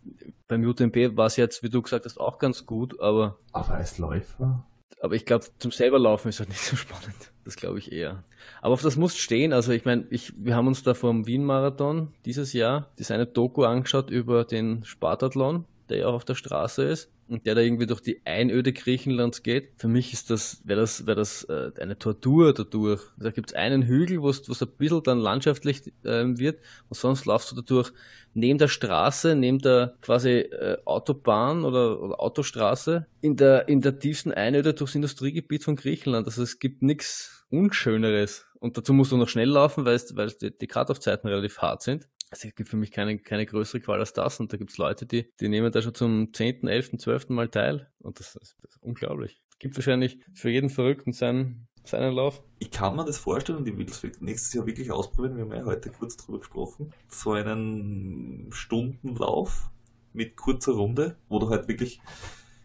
Beim UTMB war es jetzt, wie du gesagt hast, auch ganz gut, aber... Aber als Läufer? Aber ich glaube, zum selber laufen ist halt nicht so spannend. Das glaube ich eher. Aber auf das muss stehen. Also ich meine, wir haben uns da vom Wien-Marathon dieses Jahr diese eine Doku angeschaut über den Spartathlon, der ja auch auf der Straße ist und der da irgendwie durch die Einöde Griechenlands geht. Für mich ist das, wäre das, wäre das äh, eine Tortur dadurch. Da gibt es einen Hügel, wo es ein bisschen dann landschaftlich äh, wird und sonst laufst du dadurch neben der Straße, neben der quasi äh, Autobahn oder, oder, Autostraße in der, in der tiefsten Einöde durchs Industriegebiet von Griechenland. Also es gibt nichts Unschöneres. Und dazu musst du noch schnell laufen, weil, weil die, die Cut-Off-Zeiten relativ hart sind. Also es gibt für mich keine, keine größere Qual als das. Und da gibt es Leute, die, die nehmen da schon zum 10., 11., 12. Mal teil. Und das, das, ist unglaublich. Es gibt wahrscheinlich für jeden Verrückten seinen, seinen Lauf. Ich kann mir das vorstellen und ich will das nächstes Jahr wirklich ausprobieren. Wir haben ja heute kurz drüber gesprochen. So einen Stundenlauf mit kurzer Runde, wo du halt wirklich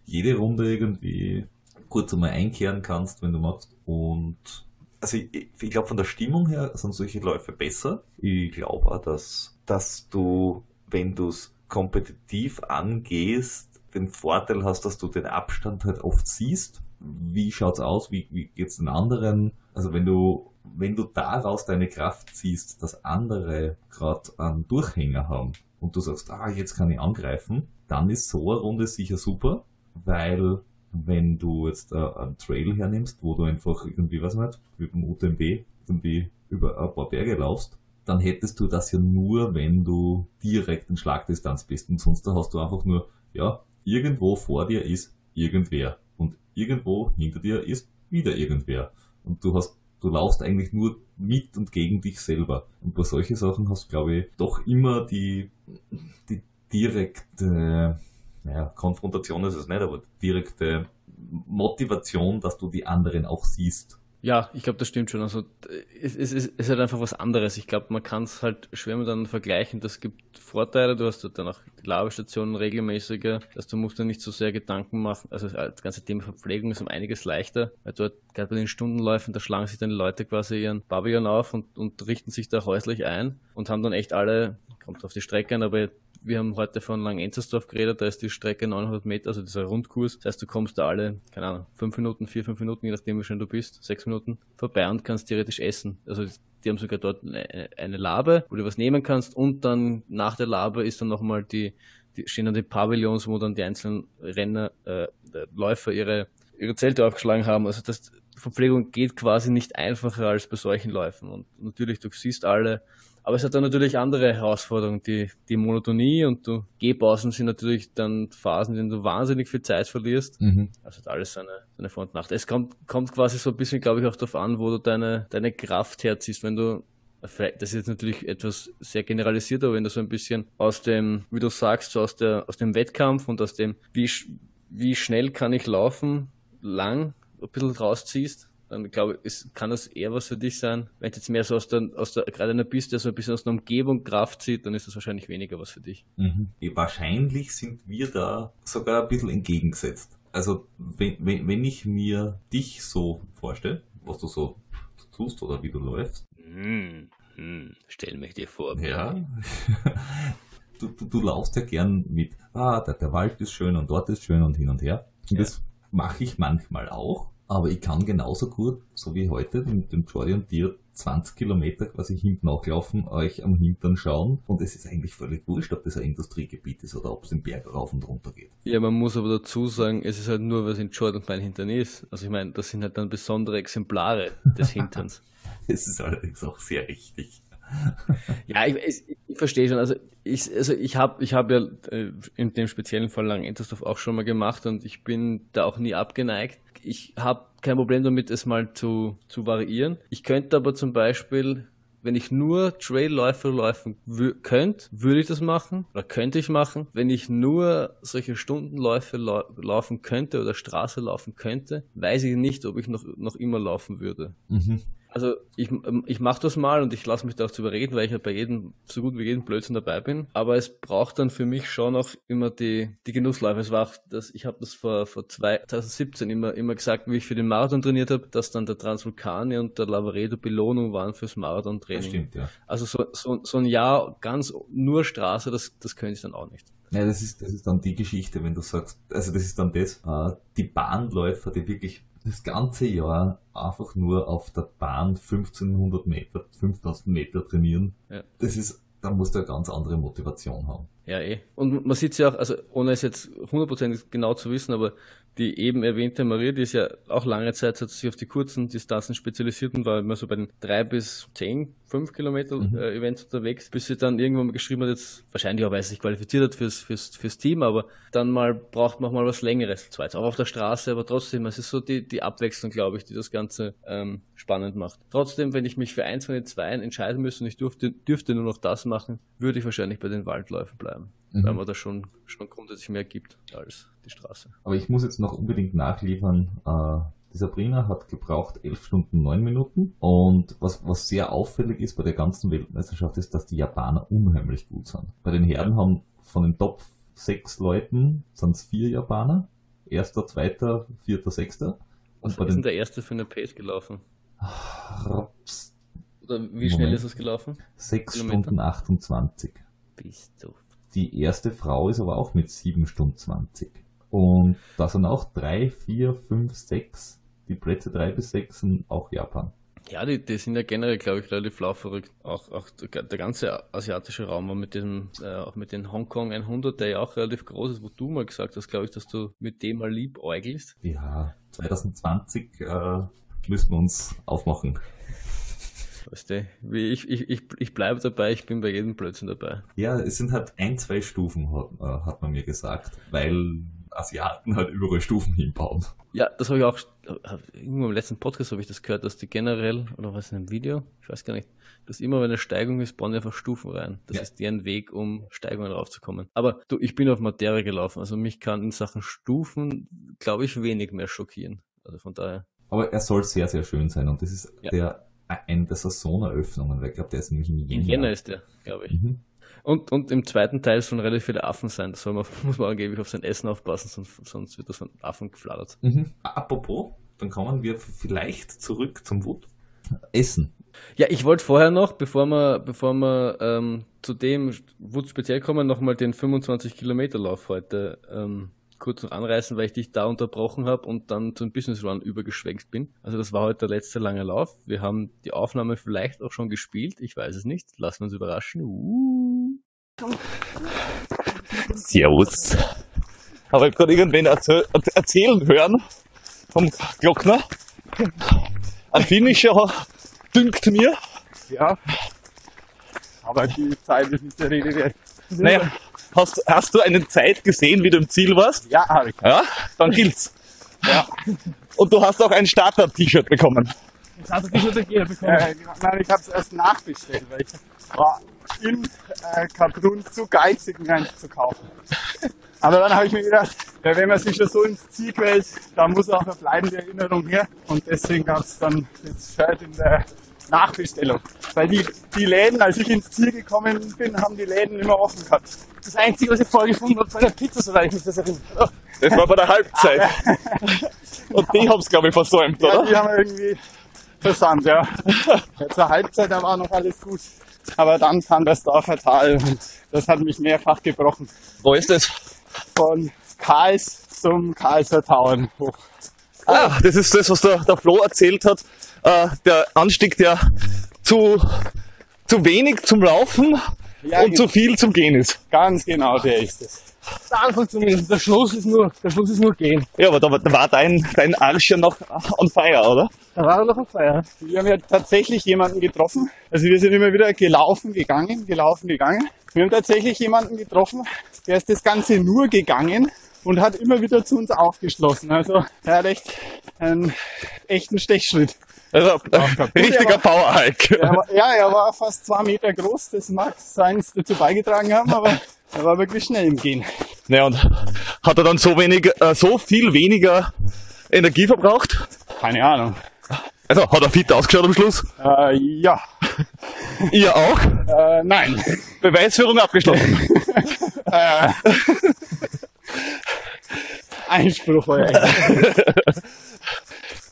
jede Runde irgendwie kurz einmal einkehren kannst, wenn du magst. Und also ich, ich glaube von der Stimmung her sind solche Läufe besser. Ich glaube auch, dass, dass du, wenn du es kompetitiv angehst, den Vorteil hast, dass du den Abstand halt oft siehst. Wie schaut's aus? Wie, wie geht's den anderen? Also wenn du, wenn du daraus deine Kraft ziehst, dass andere gerade einen Durchhänger haben und du sagst, ah, jetzt kann ich angreifen, dann ist so eine Runde sicher super, weil wenn du jetzt äh, einen Trail hernimmst, wo du einfach irgendwie, was nicht, mit dem UTMB irgendwie über ein paar Berge laufst, dann hättest du das ja nur, wenn du direkt in Schlagdistanz bist. Und sonst hast du einfach nur, ja, irgendwo vor dir ist irgendwer. Und irgendwo hinter dir ist wieder irgendwer. Und du hast, du laufst eigentlich nur mit und gegen dich selber. Und bei solchen Sachen hast du, glaube ich, doch immer die, die direkte, naja, Konfrontation ist es nicht, aber direkte Motivation, dass du die anderen auch siehst. Ja, ich glaube, das stimmt schon. Also es, es, es ist halt einfach was anderes. Ich glaube, man kann es halt schwer miteinander vergleichen. Das gibt Vorteile. Du hast dann auch die Labestationen regelmäßiger. dass du musst dir nicht so sehr Gedanken machen. Also das ganze Thema Verpflegung ist um einiges leichter, weil dort gerade bei den Stundenläufen, da schlagen sich dann die Leute quasi ihren Pavillon auf und, und richten sich da häuslich ein und haben dann echt alle, kommt auf die Strecke an, aber wir haben heute von Langenzersdorf geredet, da ist die Strecke 900 Meter, also dieser Rundkurs. Das heißt, du kommst da alle, keine Ahnung, fünf Minuten, vier, fünf Minuten, je nachdem wie schnell du bist, sechs Minuten vorbei und kannst theoretisch essen. Also die haben sogar dort eine Labe, wo du was nehmen kannst und dann nach der Labe ist dann nochmal die, die stehen dann die Pavillons, wo dann die einzelnen Renner, äh, Läufer ihre, ihre Zelte aufgeschlagen haben. Also das, Verpflegung geht quasi nicht einfacher als bei solchen Läufen. Und natürlich, du siehst alle, aber es hat dann natürlich andere Herausforderungen. Die, die Monotonie und du Gehpausen sind natürlich dann Phasen, in denen du wahnsinnig viel Zeit verlierst. Mhm. Also hat alles seine, seine Vor- und Nacht. Es kommt, kommt quasi so ein bisschen, glaube ich, auch darauf an, wo du deine, deine Kraft herziehst. Wenn du das ist jetzt natürlich etwas sehr generalisiert, aber wenn du so ein bisschen aus dem, wie du sagst, so aus, der, aus dem Wettkampf und aus dem, wie, wie schnell kann ich laufen, lang ein bisschen rausziehst, dann glaube ich, kann das eher was für dich sein. Wenn du jetzt mehr so aus der, aus der gerade einer bist, der so ein bisschen aus der Umgebung Kraft zieht, dann ist das wahrscheinlich weniger was für dich. Mhm. Wahrscheinlich sind wir da sogar ein bisschen entgegengesetzt. Also wenn, wenn, wenn ich mir dich so vorstelle, was du so tust oder wie du läufst. Hm, hm, stell mich dir vor. Ja. du, du, du laufst ja gern mit, ah, der, der Wald ist schön und dort ist schön und hin und her. Und ja. das mache ich manchmal auch. Aber ich kann genauso gut, so wie heute, mit dem Jordi und dir 20 Kilometer quasi hinten nachlaufen, euch am Hintern schauen und es ist eigentlich völlig wurscht, ob das ein Industriegebiet ist oder ob es den Berg rauf und runter geht. Ja, man muss aber dazu sagen, es ist halt nur, was in Jordan mein Hintern ist. Also ich meine, das sind halt dann besondere Exemplare des Hinterns. Es ist allerdings auch sehr richtig. Ja, ich, ich, ich, verstehe schon. Also ich, also ich habe ich hab ja äh, in dem speziellen Fall lang Entersdorf auch schon mal gemacht und ich bin da auch nie abgeneigt. Ich habe kein Problem damit, es mal zu, zu variieren. Ich könnte aber zum Beispiel wenn ich nur Trailläufe laufen könnte, würde ich das machen oder könnte ich machen. Wenn ich nur solche Stundenläufe lau laufen könnte oder Straße laufen könnte, weiß ich nicht, ob ich noch, noch immer laufen würde. Mhm. Also ich, ähm, ich mache das mal und ich lasse mich da auch zu überreden, weil ich ja bei jedem, so gut wie jedem Blödsinn dabei bin. Aber es braucht dann für mich schon auch immer die, die Genussläufe. Es war auch, das, ich habe das vor, vor 2017 immer, immer gesagt, wie ich für den Marathon trainiert habe, dass dann der Transvulkane und der Lavaredo Belohnung waren fürs Marathon-Training. Stimmt, ja. Also so, so, so ein Jahr ganz nur Straße, das, das könnte ich dann auch nicht. Ja, das ist, das ist dann die Geschichte, wenn du sagst, also das ist dann das, äh, die Bahnläufer, die wirklich das ganze Jahr einfach nur auf der Bahn 1500 Meter, 5000 Meter trainieren, ja. das ist, da musst du eine ganz andere Motivation haben. Ja, eh. Und man sieht es ja auch, also ohne es jetzt hundertprozentig genau zu wissen, aber die eben erwähnte Maria, die ist ja auch lange Zeit hat sich auf die kurzen Distanzen spezialisiert und war immer so bei den drei bis zehn, fünf Kilometer mhm. äh, Events unterwegs, bis sie dann irgendwann mal geschrieben hat, jetzt wahrscheinlich auch, weil sie sich qualifiziert hat fürs, fürs, fürs Team, aber dann mal braucht man auch mal was Längeres. Zwar jetzt auch auf der Straße, aber trotzdem, es ist so die, die Abwechslung, glaube ich, die das Ganze ähm, spannend macht. Trotzdem, wenn ich mich für eins von den zwei entscheiden müsste und ich dürfte, dürfte nur noch das machen, würde ich wahrscheinlich bei den Waldläufen bleiben mhm. weil man da schon, schon grundsätzlich mehr gibt als die Straße. Aber ich muss jetzt noch unbedingt nachliefern, äh, die Sabrina hat gebraucht 11 Stunden 9 Minuten und was, was sehr auffällig ist bei der ganzen Weltmeisterschaft ist, dass die Japaner unheimlich gut sind. Bei den Herren haben von den Top 6 Leuten sind es vier Japaner, erster, zweiter, vierter, sechster. Und was bei ist den, der erste für eine Pace gelaufen? Raps. Oder wie schnell Moment. ist es gelaufen? 6 Stunden 28. Bist du die erste Frau ist aber auch mit 7 Stunden 20. Und da sind auch 3, 4, 5, 6, die Plätze 3 bis 6 sind auch Japan. Ja, die, die sind ja generell, glaube ich, relativ laufverrückt. Auch, auch der ganze asiatische Raum mit diesem, äh, auch mit den Hongkong 100, der ja auch relativ groß ist, wo du mal gesagt hast, glaube ich, dass du mit dem mal liebäugelst. Ja, 2020 äh, müssen wir uns aufmachen. Weißt du, ich, ich, ich, ich bleibe dabei, ich bin bei jedem Blödsinn dabei. Ja, es sind halt ein, zwei Stufen, hat, äh, hat man mir gesagt, weil Asiaten halt überall Stufen hinbauen. Ja, das habe ich auch, irgendwo im letzten Podcast habe ich das gehört, dass die generell, oder was in einem Video, ich weiß gar nicht, dass immer wenn eine Steigung ist, bauen die einfach Stufen rein. Das ja. ist deren Weg, um Steigungen raufzukommen. Aber du, ich bin auf Materie gelaufen, also mich kann in Sachen Stufen, glaube ich, wenig mehr schockieren. Also von daher. Aber er soll sehr, sehr schön sein und das ist ja. der eine der Saisoneröffnungen, weil ich glaube, der ist nämlich in Jänner. In Jänner ist der, glaube ich. Mhm. Und, und im zweiten Teil sollen relativ viele Affen sein. Da soll man, muss man angeblich auf sein Essen aufpassen, sonst, sonst wird das von Affen geflattert. Mhm. Apropos, dann kommen wir vielleicht zurück zum Wood. Essen. Ja, ich wollte vorher noch, bevor wir, bevor wir ähm, zu dem Wood speziell kommen, nochmal den 25 Kilometer Lauf heute ähm, kurz noch anreißen, weil ich dich da unterbrochen habe und dann zum Business Run übergeschwenkt bin. Also das war heute der letzte lange Lauf. Wir haben die Aufnahme vielleicht auch schon gespielt. Ich weiß es nicht. Lassen wir uns überraschen. Uh. Servus. Habe ich gerade irgendwen erzähl erzählen hören vom Glockner. Ein Finisher dünkt mir. Ja. Aber die Zeit ist nicht der Rede wert. Naja, Hast, hast du eine Zeit gesehen, wie du im Ziel warst? Ja, habe ich. Ja, dann gilt's. Ja. Und du hast auch ein Starter-T-Shirt bekommen. Ein Starter-T-Shirt bekommen? Äh, nein, ich habe es erst nachbestellt, weil ich war in äh, Kaprun zu geizig, mir eins zu kaufen. Aber dann habe ich mir gedacht, ja, wenn man sich schon so ins Ziel quält, dann muss auch eine bleibende Erinnerung her. Und deswegen gab es dann das Shirt in der Nachbestellung. Weil die, die Läden, als ich ins Ziel gekommen bin, haben die Läden immer offen gehabt. Das Einzige, was ich vorgefunden habe, war der Pizza, soweit ich mich das erinnere. Das war bei der Halbzeit. Und die haben es, glaube ich, versäumt, ja, oder? die haben irgendwie versandt, ja. Zur Halbzeit, da war noch alles gut. Aber dann kam das Dorfertal und das hat mich mehrfach gebrochen. Wo ist das? Von Karls zum Karlser Tauern hoch. Ah, das ist das, was der, der Flo erzählt hat. Äh, der Anstieg, der zu, zu wenig zum Laufen Ja, und zu viel zum Gehen ist. Ganz genau, der ist es. Der Anfang zumindest. Der Schluss ist nur, der Schluss ist nur gehen. Ja, aber da, war- da war dein, dein Arsch ja noch on fire, oder? Da war er noch auf Feier. Wir haben ja tatsächlich jemanden getroffen. Also wir sind immer wieder gelaufen, gegangen, gelaufen, gegangen. Wir haben tatsächlich jemanden getroffen, der ist das Ganze nur gegangen und hat immer wieder zu uns aufgeschlossen. Also er hat echt einen echten Stechschritt. Also, richtiger Powerhike. Er war, ja, er war fast zwei Meter groß. Das mag seins dazu beigetragen haben, aber er war wirklich schnell im Gehen. Ja, und hat er dann so wenig, äh, so viel weniger Energie verbraucht? Keine Ahnung. Also, hat er fit ausgeschaut am Schluss? Äh, ja, Ihr auch? äh, nein. Beweisführung abgeschlossen. Äh, Einspruch, euer.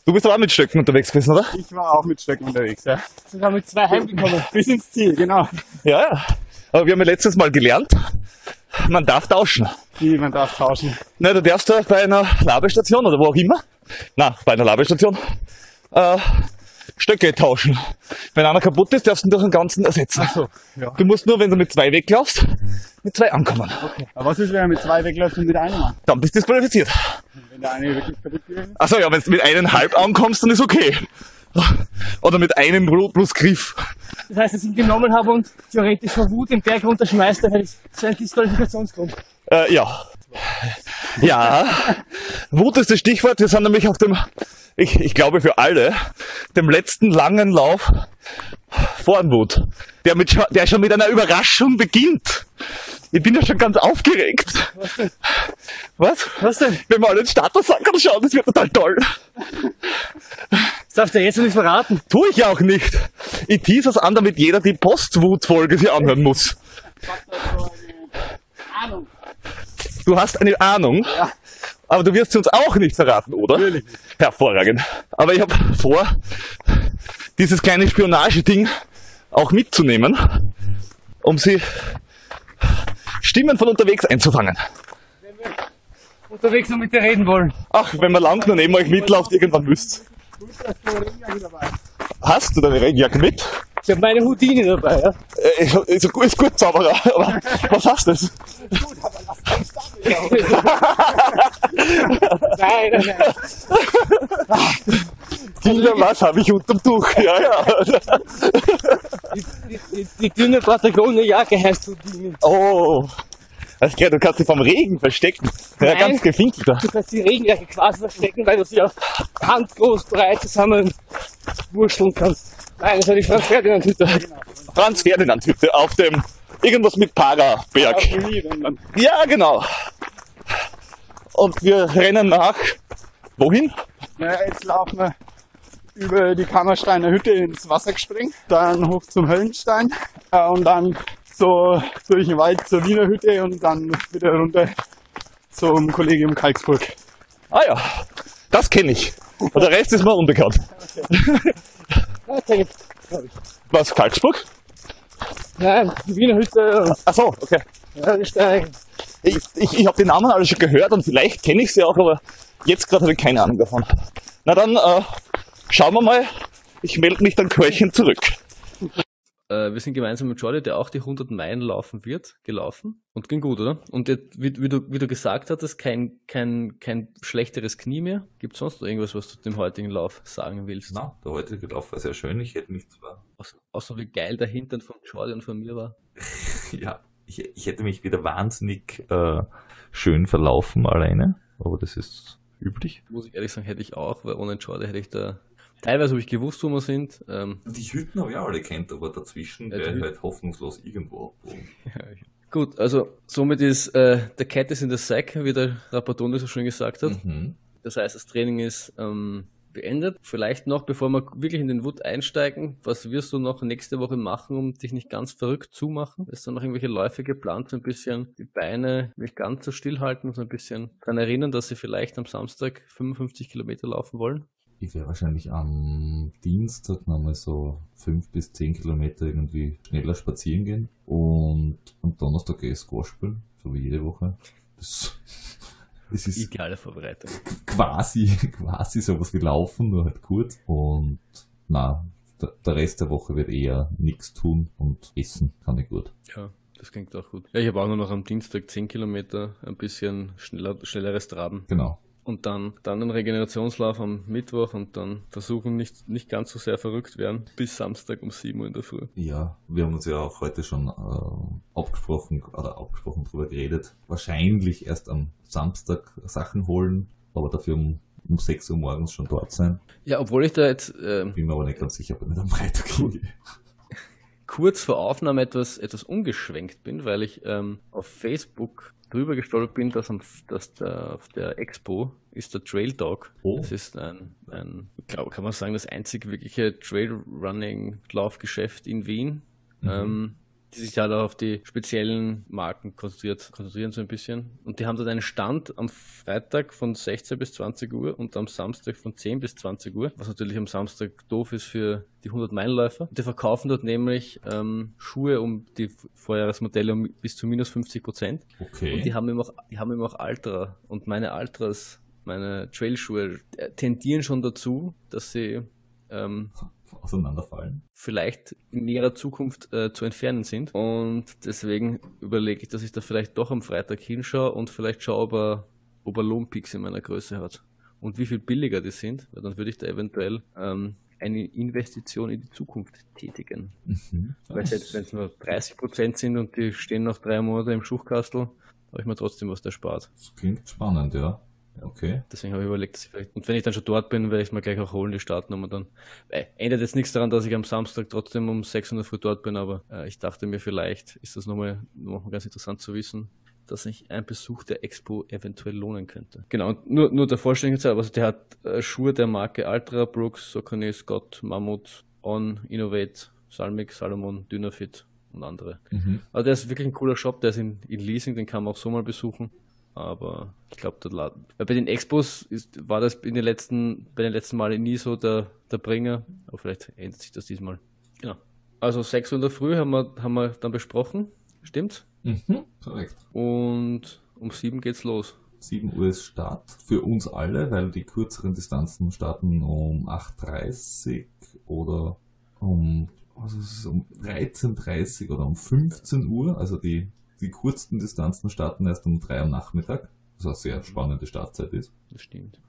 Du bist aber auch mit Stöcken unterwegs gewesen, oder? Ich war auch mit Stöcken unterwegs, ja. Sind wir mit zwei heimgekommen. Bis ins Ziel, genau. Ja, ja. Aber wir haben ja letztes Mal gelernt, man darf tauschen. Die man darf tauschen. Na, du darfst da bei einer Labestation oder wo auch immer, na, bei einer Labestation, äh, Stöcke tauschen. Wenn einer kaputt ist, darfst du ihn durch einen ganzen ersetzen. so, ja. Du musst nur, wenn du mit zwei weglaufst, mit zwei ankommen. Aber was ist, wenn er mit zwei wegläuft und mit einem Mann? Dann bist du disqualifiziert. Wenn der eine wirklich kaputt ist? Achso, ja, wenn du mit eineinhalb ankommst, dann ist okay. Oder mit einem Blut plus Griff. Das heißt, dass ich ihn genommen habe und theoretisch vor Wut den Berg runterschmeißt, dann hätte ich so einen Disqualifikationsgrund. Äh, ja. Ja. Wut ist das Stichwort. Wir sind nämlich auf dem, ich, ich glaube für alle, dem letzten langen Lauf vor Wut. Der, mit, der schon mit einer Überraschung beginnt. Ich bin ja schon ganz aufgeregt. Was denn? Was? Was denn? Wenn wir alle den Status anschauen, das wird total toll. Das darfst du jetzt noch nicht verraten. Tue ich ja auch nicht. Ich tease es an, damit jeder die Post-Wut-Folge sich anhören muss. Ahnung. Du hast eine Ahnung, Ja. Aber du wirst sie uns auch nicht verraten, oder? Natürlich Hervorragend. Aber ich habe vor, dieses kleine Spionageding auch mitzunehmen, um sie Stimmen von unterwegs einzufangen. Unterwegs noch mit dir reden wollen. Ach, wenn man lang nur neben euch mitlauft, irgendwann müsst. Hast du deine Regenjacke mit? Ich habe meine Houdini dabei, ja. Äh, Ist, ist, gut- gut, Zauberer, aber was hast du? Nein, nein, nein. Kinder, was habe ich unterm Tuch? Ja, ja. Die, die, die, die dünne Patagonia-Jacke heißt Houdini. Oh. Das klar, du kannst dich vom Regen verstecken. Ja, Nein. ganz gefinkelter. Du kannst die Regenjacke quasi verstecken, weil du sie auf handgroß breit zusammen wurschteln kannst. Nein, das war die Franz Ferdinand Hütte. Franz Ferdinand Hütte auf dem irgendwas mit Paraberg. Ja, genau. Und wir rennen nach. Wohin? Ja, jetzt laufen wir über die Kammersteiner Hütte ins Wasser gespringen, dann hoch zum Höllenstein äh, und dann so durch den Wald zur Wiener Hütte und dann wieder runter zum Kollegium Kalksburg. Ah ja, das kenne ich. Und der Rest ist mir unbekannt. Ich. Was, Kalksburg? Nein, die Wiener Hütte Ach so, okay. Ich, ich, ich habe den Namen alle schon gehört und vielleicht kenne ich sie auch, aber jetzt gerade habe ich keine Ahnung davon. Na dann, äh, schauen wir mal. Ich melde mich dann Keuchen zurück. Äh, wir sind gemeinsam mit Jordi, der auch die 100 Meilen laufen wird, gelaufen. Und ging gut, oder? Und jetzt, wie, wie, du, wie du gesagt hattest, kein, kein, kein schlechteres Knie mehr. Gibt sonst noch irgendwas, was du dem heutigen Lauf sagen willst? Na, der heutige Lauf war sehr schön. Ich hätte mich zwar, Außer, außer wie geil der Hintern von Jordi und von mir war. ja, ich, ich hätte mich wieder wahnsinnig äh, schön verlaufen alleine, aber das ist üblich. Muss ich ehrlich sagen, hätte ich auch, weil ohne Jordi hätte ich da. Teilweise habe ich gewusst, wo wir sind. Ähm, Die Hütten habe ich auch alle kennt, aber dazwischen Ja, wäre ich halt hoffnungslos irgendwo. gut, also somit ist äh, der Cat ist in der Sack, wie der Rapatone so schön gesagt hat. Mhm. Das heißt, das Training ist ähm, beendet. Vielleicht noch, bevor wir wirklich in den Wood einsteigen, was wirst du noch nächste Woche machen, um dich nicht ganz verrückt zu machen? Ist da noch irgendwelche Läufe geplant, so ein bisschen die Beine nicht ganz so stillhalten und so ein bisschen daran erinnern, dass sie vielleicht am Samstag 55 Kilometer laufen wollen? Ich werde wahrscheinlich am Dienstag nochmal so fünf bis zehn Kilometer irgendwie schneller spazieren gehen und am Donnerstag gehe ich Squash spielen, so wie jede Woche. Das, das ist Ideale Vorbereitung. quasi, quasi sowas wie Laufen, nur halt kurz. Und na, der, der Rest der Woche wird eher nichts tun und essen kann ich gut. Ja, das klingt auch gut. Ja, ich habe auch nur noch am Dienstag 10 Kilometer, ein bisschen schneller, schnelleres Traben. Genau. Und dann, dann einen Regenerationslauf am Mittwoch und dann versuchen nicht, nicht ganz so sehr verrückt werden bis Samstag um 7 Uhr in der Früh. Ja, wir haben uns ja auch heute schon äh, abgesprochen oder abgesprochen drüber geredet. Wahrscheinlich erst am Samstag Sachen holen, aber dafür um, um 6 Uhr morgens schon dort sein. Ja, obwohl ich da jetzt äh, Bin mir aber nicht ganz sicher, ob ich nicht am Freitag hingehe. Kurz vor Aufnahme etwas, etwas umgeschwenkt bin, weil ich ähm, auf Facebook drüber gestolpert bin, dass, am, dass der, auf der Expo ist der Trail Dog. Oh. Das ist ein, ein glaub, kann man sagen, das einzig wirkliche Trailrunning-Laufgeschäft in Wien. Mhm. Ähm, die sich halt auch auf die speziellen Marken konzentriert, konzentrieren so ein bisschen. Und die haben dort einen Stand am Freitag von 16 bis 20 Uhr und am Samstag von 10 bis 20 Uhr, was natürlich am Samstag doof ist für die 100-Meilenläufer. Die verkaufen dort nämlich ähm, Schuhe um die Vorjahresmodelle um bis zu minus 50 Prozent. Okay. Und die haben auch, die haben eben auch Ultra. Und meine Ultras, meine Trailschuhe äh, tendieren schon dazu, dass sie ähm, Auseinanderfallen. vielleicht in näherer Zukunft äh, zu entfernen sind. Und deswegen überlege ich, dass ich da vielleicht doch am Freitag hinschaue und vielleicht schaue, ob er, ob er Lohnpeaks in meiner Größe hat. Und wie viel billiger die sind, weil dann würde ich da eventuell ähm, eine Investition in die Zukunft tätigen. Mhm. Weil selbst wenn es nur 30% sind und die stehen noch drei Monate im Schuchkastel, habe ich mir trotzdem was erspart. Das klingt spannend, ja. Okay. Deswegen habe ich überlegt, dass ich vielleicht, und wenn ich dann schon dort bin, werde ich es mir gleich auch holen, die Startnummer dann. Äh, ändert jetzt nichts daran, dass ich am Samstag trotzdem um 6 Uhr früh dort bin, aber äh, ich dachte mir, vielleicht ist das nochmal, nochmal ganz interessant zu wissen, dass sich ein Besuch der Expo eventuell lohnen könnte. Genau, und nur, nur der Vollständigkeit, also der hat äh, Schuhe der Marke Ultra, Brooks, Saucony, Scott, Mammut, On, Innovate, Salmic, Salomon, Dynafit und andere. Mhm. Also der ist wirklich ein cooler Shop, der ist in, in Leasing, den kann man auch so mal besuchen. Aber ich glaube. Weil bei den Expos ist, war das in den letzten, bei den letzten Malen nie so der, der Bringer. Aber vielleicht ändert sich das diesmal. Genau. Also 6 Uhr in der Früh haben wir, haben wir dann besprochen. Stimmt? Mhm. Korrekt. Und um 7 geht's los. 7 Uhr ist Start für uns alle, weil die kürzeren Distanzen starten um 8.30 oder um, es, um 13.30 oder um 15 Uhr. Also die, die kurzen Distanzen starten erst um 3 am Nachmittag, was eine sehr spannende Startzeit ist. Das stimmt.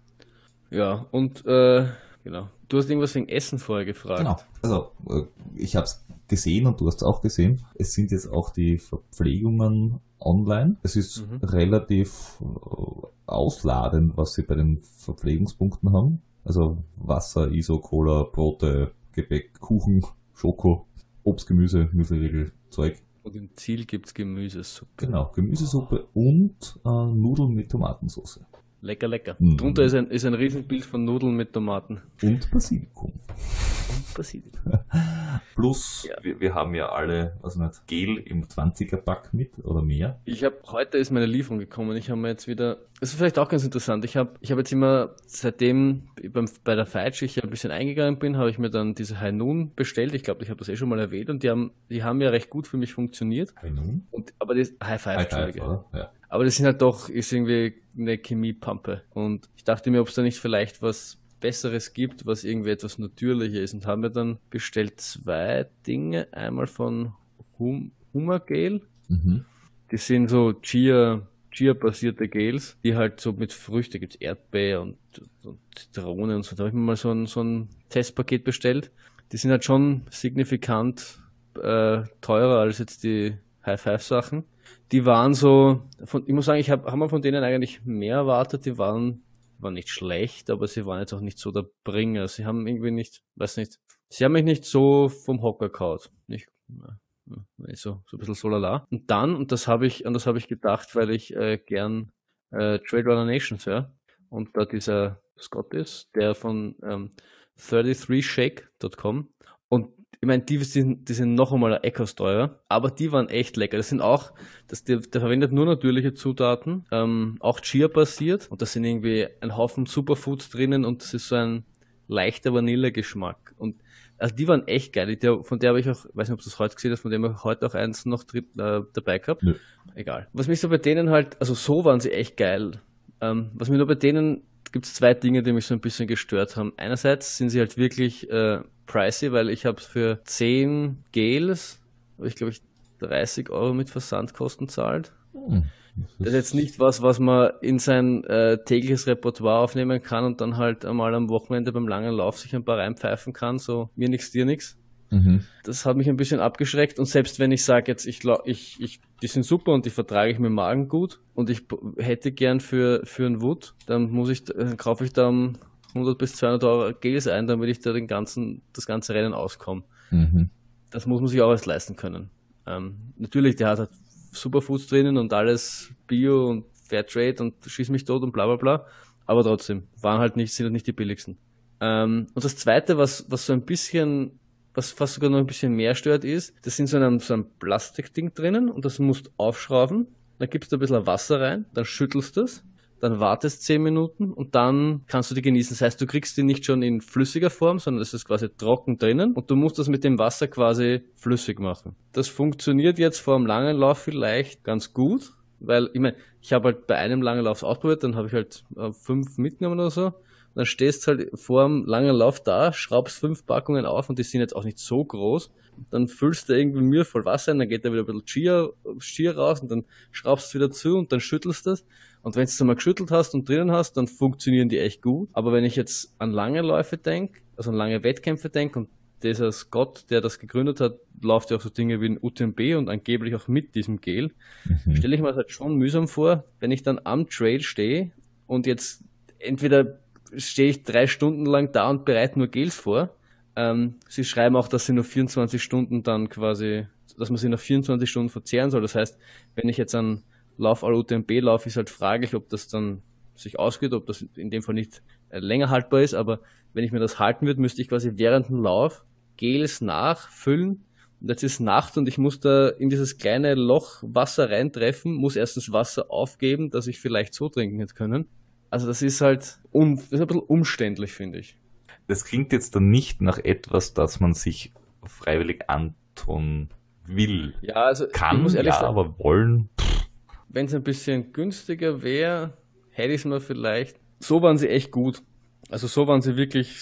Ja, und äh, genau. Du hast irgendwas wegen Essen vorher gefragt. Genau. Also äh, ich habe es gesehen und du hast es auch gesehen. Es sind jetzt auch die Verpflegungen online. Es ist Mhm. relativ äh, ausladend, was sie bei den Verpflegungspunkten haben. Also Wasser, ISO, Cola, Brote, Gebäck, Kuchen, Schoko, Obst, Gemüse, Müsliriegel, Zeug. Und im Ziel gibt's Gemüsesuppe. Genau, Gemüsesuppe und äh, Nudeln mit Tomatensauce. Lecker, lecker. Mhm. Drunter ist ein, ist ein Riesenbild von Nudeln mit Tomaten. Und Basilikum. Und Basilikum. Plus, Ja. wir, wir haben ja alle, also nicht, Gel im 20er-Pack mit oder mehr. Ich habe heute ist meine Lieferung gekommen. Ich habe mir jetzt wieder. Das ist vielleicht auch ganz interessant. Ich habe ich habe jetzt immer seitdem beim, bei der Feitsch ich ein bisschen eingegangen bin, habe ich mir dann diese High Noon bestellt. Ich glaube, ich habe das eh schon mal erwähnt und die haben die haben ja recht gut für mich funktioniert. Bei nun. Und aber das High Five, High Five, oder? Ja. Aber das sind halt doch ist irgendwie eine Chemiepampe und ich dachte mir, ob es da nicht vielleicht was Besseres gibt, was irgendwie etwas natürlicher ist und haben mir dann bestellt zwei Dinge, einmal von hum Hummergel Mhm. die sind so Chia, Chia-basierte Gels, die halt so mit Früchte gibt's Erdbeer und, und Zitrone und so. Da habe ich mir mal so ein, so ein Testpaket bestellt. Die sind halt schon signifikant äh, teurer als jetzt die High-Five-Sachen. Die waren so, von, ich muss sagen, ich habe hab mir von denen eigentlich mehr erwartet. Die waren, waren nicht schlecht, aber sie waren jetzt auch nicht so der Bringer. Sie haben irgendwie nicht, weiß nicht, sie haben mich nicht so vom Hocker kaut. Nicht, ja, so, so ein bisschen so lala. Und dann, und das habe ich, an das habe ich gedacht, weil ich äh, gern äh, Trade Runner Nations höre. Und da dieser Scott ist, der von ähm, 33shake.com. Ich meine, die sind, die sind noch einmal etwas teurer, aber die waren echt lecker. Das sind auch, das, der, der verwendet nur natürliche Zutaten, ähm, auch Chia-basiert. Und da sind irgendwie ein Haufen Superfoods drinnen und das ist so ein leichter Vanillegeschmack. Und also die waren echt geil. Die, von der habe ich auch, weiß nicht, ob du das heute gesehen hast, von dem habe ich heute auch eins noch drin, äh, dabei gehabt. Nö. Egal. Was mich so bei denen halt, also so waren sie echt geil. Ähm, was mir nur bei denen gibt es zwei Dinge, die mich so ein bisschen gestört haben. Einerseits sind sie halt wirklich äh, pricey, weil ich habe für 10 Gels, ich glaube ich 30 Euro mit Versandkosten zahlt. Hm. Das ist jetzt nicht was, was man in sein äh, tägliches Repertoire aufnehmen kann und dann halt einmal am Wochenende beim langen Lauf sich ein paar reinpfeifen kann, so mir nix, dir nix. Mhm. Das hat mich ein bisschen abgeschreckt und selbst wenn ich sage jetzt, ich, ich, ich, die sind super und die vertrage ich mit dem Magen gut und ich hätte gern für, für einen Wood, dann muss ich, dann kaufe ich da 100 bis 200 Euro Gels ein, damit ich da den ganzen, das ganze Rennen auskomme. Mhm. Das muss man sich auch erst leisten können. Ähm, natürlich, der hat halt Superfoods drinnen und alles Bio und Fairtrade und schieß mich tot und bla bla bla. Aber trotzdem, waren halt nicht, sind halt nicht die billigsten. Ähm, und das zweite, was, was so ein bisschen, was fast sogar noch ein bisschen mehr stört, ist, das sind so ein, so ein Plastikding drinnen und das musst aufschrauben. Dann gibst du ein bisschen Wasser rein, dann schüttelst du es dann wartest 10 Minuten und dann kannst du die genießen. Das heißt, du kriegst die nicht schon in flüssiger Form, sondern es ist quasi trocken drinnen und du musst das mit dem Wasser quasi flüssig machen. Das funktioniert jetzt vor einem langen Lauf vielleicht ganz gut, weil ich meine, ich habe halt bei einem langen Lauf ausprobiert, dann habe ich halt äh, fünf mitgenommen oder so. Dann stehst halt vor einem langen Lauf da, schraubst fünf Packungen auf und die sind jetzt auch nicht so groß. Dann füllst du irgendwie Mühe voll Wasser ein, dann geht da wieder ein bisschen Skier, Skier raus und dann schraubst du wieder zu und dann schüttelst das. Und wenn du es einmal geschüttelt hast und drinnen hast, dann funktionieren die echt gut. Aber wenn ich jetzt an lange Läufe denke, also an lange Wettkämpfe denke und dieser Scott, der das gegründet hat, läuft ja auch so Dinge wie ein UTMB und angeblich auch mit diesem Gel. Mhm. Stelle ich mir das halt schon mühsam vor, wenn ich dann am Trail stehe und jetzt entweder stehe ich drei Stunden lang da und bereite nur Gels vor. Ähm, sie schreiben auch, dass sie nur 24 Stunden dann quasi, dass man sie nach 24 Stunden verzehren soll. Das heißt, wenn ich jetzt an Lauf UTMB laufe, ist halt fraglich, ob das dann sich ausgeht, ob das in dem Fall nicht äh, länger haltbar ist, aber wenn ich mir das halten würde, müsste ich quasi während dem Lauf Gels nachfüllen und jetzt ist Nacht und ich muss da in dieses kleine Loch Wasser reintreffen, muss erstens Wasser aufgeben, dass ich vielleicht so trinken hätte können. Also das ist halt um, das ist ein bisschen umständlich, finde ich. Das klingt jetzt dann nicht nach etwas, das man sich freiwillig antun will. Ja, also kann, muss ehrlich ja, sagen, aber wollen. Wenn es ein bisschen günstiger wäre, hätte ich es mir vielleicht. So waren sie echt gut. Also so waren sie wirklich,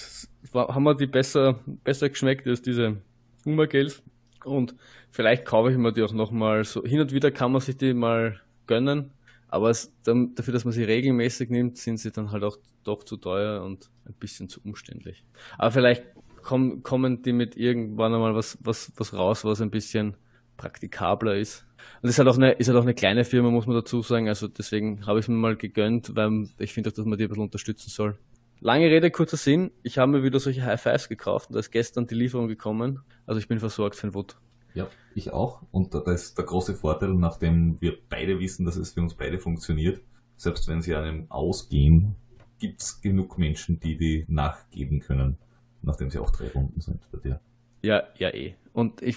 haben wir die besser, besser geschmeckt als diese Hummergels. Und vielleicht kaufe ich mir die auch nochmal so. Hin und wieder kann man sich die mal gönnen. Aber es, dafür, dass man sie regelmäßig nimmt, sind sie dann halt auch doch zu teuer und ein bisschen zu umständlich. Aber vielleicht kommen, kommen die mit irgendwann einmal was, was, was raus, was ein bisschen praktikabler ist. Und es ist halt auch eine, ist halt auch eine kleine Firma, muss man dazu sagen. Also deswegen habe ich es mir mal gegönnt, weil ich finde auch, dass man die ein bisschen unterstützen soll. Lange Rede, kurzer Sinn. Ich habe mir wieder solche High Fives gekauft und da ist gestern die Lieferung gekommen. Also ich bin versorgt für den Wood. Ja, ich auch. Und da ist der große Vorteil, nachdem wir beide wissen, dass es für uns beide funktioniert, selbst wenn sie einem ausgehen, gibt es genug Menschen, die die nachgeben können, nachdem sie auch drei Runden sind bei dir. Ja, ja, eh. Und ich,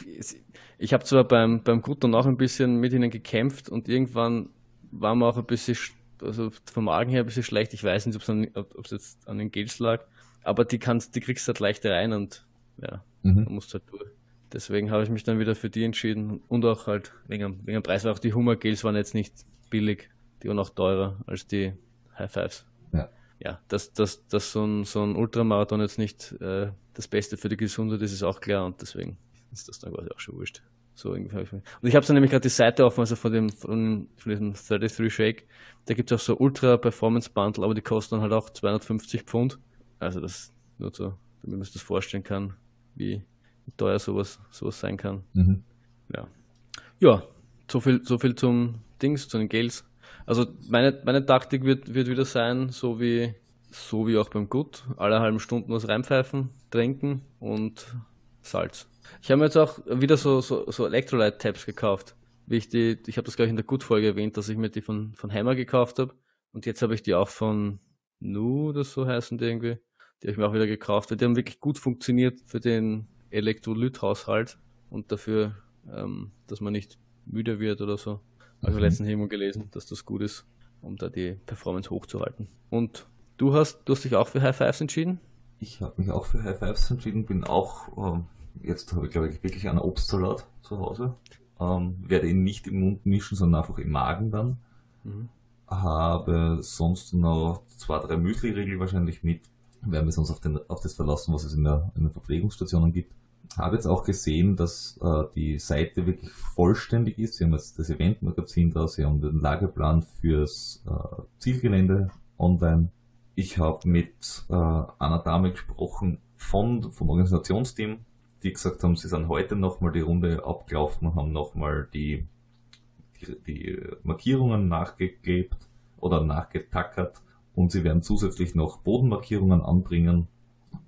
ich habe zwar beim, beim Gutter noch ein bisschen mit ihnen gekämpft und irgendwann war mir auch ein bisschen, also vom Magen her ein bisschen schlecht. Ich weiß nicht, ob es jetzt an den Gels lag, aber die kannst, die kriegst du halt leicht rein und ja, mhm. du musst halt durch. Deswegen habe ich mich dann wieder für die entschieden und auch halt wegen, wegen dem Preis, weil auch die Hummer-Gels waren jetzt nicht billig, die waren auch teurer als die High Fives. Ja, ja dass, dass, dass so, ein, so ein Ultramarathon jetzt nicht äh, das Beste für die Gesundheit ist, ist auch klar und deswegen ist das dann quasi auch schon wurscht. So irgendwie. Und ich habe dann nämlich gerade die Seite offen, also von dem, von, von diesem 33 Shake. Da gibt es auch so Ultra Performance Bundle, aber die kosten dann halt auch 250 Pfund. Also das nur so, damit man sich das vorstellen kann, wie teuer sowas, sowas sein kann. Mhm. Ja. Ja, so viel, so viel zum Dings, zu den Gels. Also meine, meine Taktik wird, wird wieder sein, so wie, so wie auch beim Gut, alle halben Stunden was reinpfeifen, trinken und Salz. Ich habe mir jetzt auch wieder so, so, so Electrolyte-Tabs gekauft. Wie ich die, ich habe das gleich in der Gut-Folge erwähnt, dass ich mir die von, von Hammer gekauft habe. Und jetzt habe ich die auch von Nu oder so heißen die irgendwie. Die habe ich mir auch wieder gekauft. Die haben wirklich gut funktioniert für den Elektrolythaushalt und dafür, ähm, dass man nicht müde wird oder so. Also mhm. letzten Hemo gelesen, dass das gut ist, um da die Performance hochzuhalten. Und du hast, du hast dich auch für High Fives entschieden? Ich habe mich auch für High Fives entschieden, bin auch ähm, Jetzt habe ich, glaube ich, wirklich einen Obstsalat zu Hause. Ähm, werde ihn nicht im Mund mischen, sondern einfach im Magen dann. Mhm. Habe sonst noch zwei, drei Müsli-Riegel wahrscheinlich mit. werden wir uns auf, den, auf das verlassen, was es in, der, in den Verpflegungsstationen gibt. Habe jetzt auch gesehen, dass äh, die Seite wirklich vollständig ist. Sie haben jetzt das Eventmagazin da, sie haben den Lageplan fürs äh, Zielgelände online. Ich habe mit äh, einer Dame gesprochen von, vom Organisationsteam, die gesagt haben, sie sind heute nochmal die Runde abgelaufen, haben nochmal die, die, die Markierungen nachgeklebt oder nachgetackert und sie werden zusätzlich noch Bodenmarkierungen anbringen,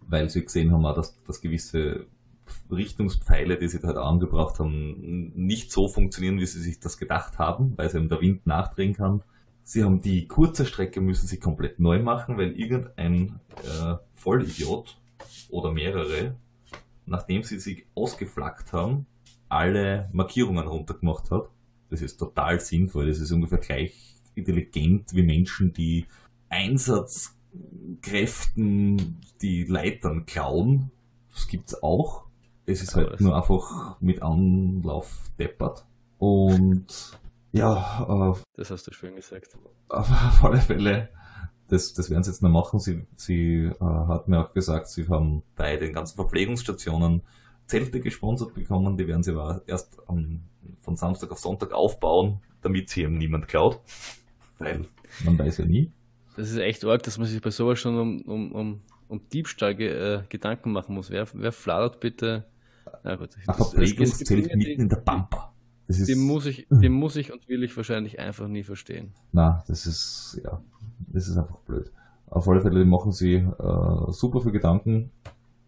weil sie gesehen haben, dass, dass gewisse Richtungspfeile, die sie da halt angebracht haben, nicht so funktionieren, wie sie sich das gedacht haben, weil sie eben der Wind nachdrehen kann. Sie haben die kurze Strecke müssen sie komplett neu machen, weil irgendein äh, Vollidiot oder mehrere, nachdem sie sich ausgeflaggt haben, alle Markierungen runtergemacht hat. Das ist total sinnvoll. Das ist ungefähr gleich intelligent wie Menschen, die Einsatzkräften die Leitern klauen. Das gibt's auch. Es ist halt nur einfach mit Anlauf deppert. Und ja, äh, das hast du schön gesagt. Auf alle Fälle, das, das werden sie jetzt noch machen. Sie, sie äh, hat mir auch gesagt, sie haben bei den ganzen Verpflegungsstationen Zelte gesponsert bekommen. Die werden sie aber erst um, von Samstag auf Sonntag aufbauen, damit sie eben niemand klaut. Weil man weiß ja nie. Das ist echt arg, dass man sich bei sowas schon um, um, um, um Diebstahl äh, Gedanken machen muss. Wer, wer fladert bitte? Na gut, Ein Verpflegungszelt mitten in der Pampa. Das ist, den, muss ich, den muss ich und will ich wahrscheinlich einfach nie verstehen. Na, das ist, ja, das ist einfach blöd. Auf alle Fälle machen sie äh, super viel Gedanken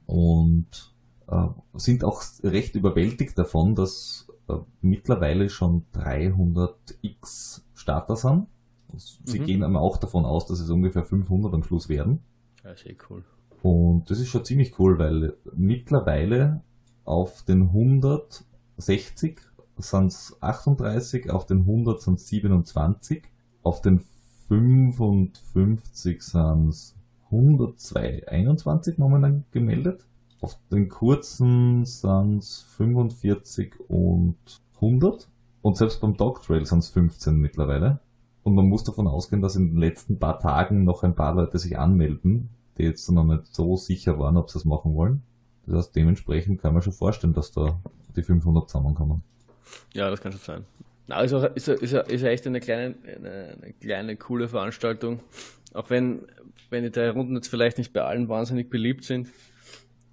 und äh, sind auch recht überwältigt davon, dass äh, mittlerweile schon 300x Starter sind. Sie mhm. gehen aber auch davon aus, dass es ungefähr 500 am Schluss werden. Ja, sehr cool. Und das ist schon ziemlich cool, weil mittlerweile auf den 160 sind es 38, auf den 100 sind es 27, auf den 55 sind es 102, 21 momentan gemeldet. Auf den kurzen sind es 45 und 100. Und selbst beim Dog Trail sind es 15 mittlerweile. Und man muss davon ausgehen, dass in den letzten paar Tagen noch ein paar Leute sich anmelden, die jetzt noch nicht so sicher waren, ob sie es machen wollen. Das heißt, dementsprechend kann man schon vorstellen, dass da die 500 zusammenkommen. Ja, das kann schon sein. Na, ist, auch, ist, ist, ist echt eine kleine, eine, eine, kleine, coole Veranstaltung. Auch wenn, wenn die drei Runden jetzt vielleicht nicht bei allen wahnsinnig beliebt sind,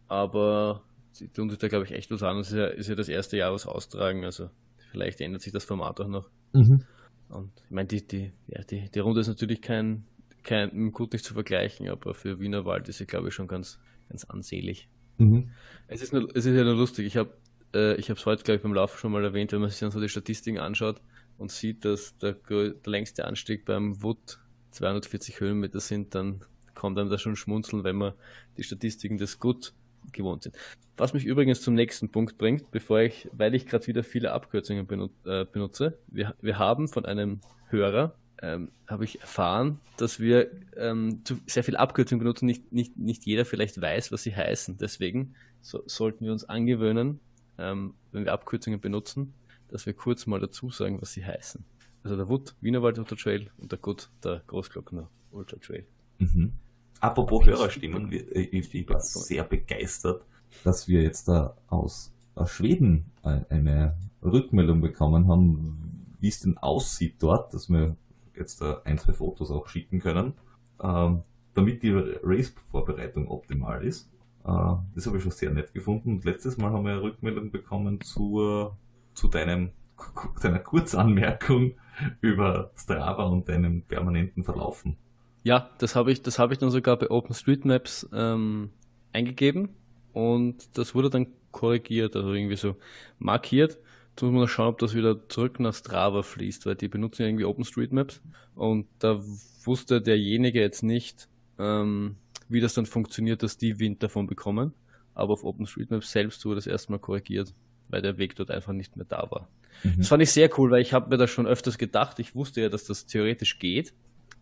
aber sie tun sich da, glaube ich, echt was an. Es ist ja, ist ja das erste Jahr, was austragen, also vielleicht ändert sich das Format auch noch. Mhm. Und ich meine, die, die, ja, die, die Runde ist natürlich kein, kein, gut nicht zu vergleichen, aber für Wienerwald ist sie, glaube ich, schon ganz, ganz ansehlich. Mhm. Es, ist nur, es ist ja nur lustig. Ich habe äh, es heute, glaube ich, beim Laufen schon mal erwähnt, wenn man sich dann so die Statistiken anschaut und sieht, dass der, der längste Anstieg beim Wood 240 Höhenmeter sind, dann kommt einem da schon schmunzeln, wenn man die Statistiken des Gut gewohnt sind. Was mich übrigens zum nächsten Punkt bringt, bevor ich, weil ich gerade wieder viele Abkürzungen äh, benutze. Wir, wir haben von einem Hörer, ähm, habe ich erfahren, dass wir ähm, sehr viel Abkürzungen benutzen, nicht, nicht, nicht jeder vielleicht weiß, was sie heißen. Deswegen so, sollten wir uns angewöhnen, ähm, wenn wir Abkürzungen benutzen, dass wir kurz mal dazu sagen, was sie heißen. Also der Wood, Wienerwald Ultra Trail und der Gut, der Großglockner Ultra Trail. Mhm. Apropos Hörerstimmen, ich war sehr begeistert, dass wir jetzt da aus, aus Schweden eine Rückmeldung bekommen haben, wie es denn aussieht dort, dass wir jetzt da ein, zwei Fotos auch schicken können, ähm, damit die Race-Vorbereitung optimal ist. Äh, das habe ich schon sehr nett gefunden. Und letztes Mal haben wir eine Rückmeldung bekommen zur, zu deinem, deiner Kurzanmerkung über Strava und deinem permanenten Verlaufen. Ja, das habe ich, das ich dann sogar bei OpenStreetMaps ähm, eingegeben und das wurde dann korrigiert, also irgendwie so markiert. Jetzt muss man noch schauen, ob das wieder zurück nach Strava fließt, weil die benutzen ja irgendwie OpenStreetMaps und da wusste derjenige jetzt nicht, ähm, wie das dann funktioniert, dass die Wind davon bekommen. Aber auf OpenStreetMap selbst wurde das erstmal korrigiert, weil der Weg dort einfach nicht mehr da war. Mhm. Das fand ich sehr cool, weil ich habe mir das schon öfters gedacht. Ich wusste ja, dass das theoretisch geht,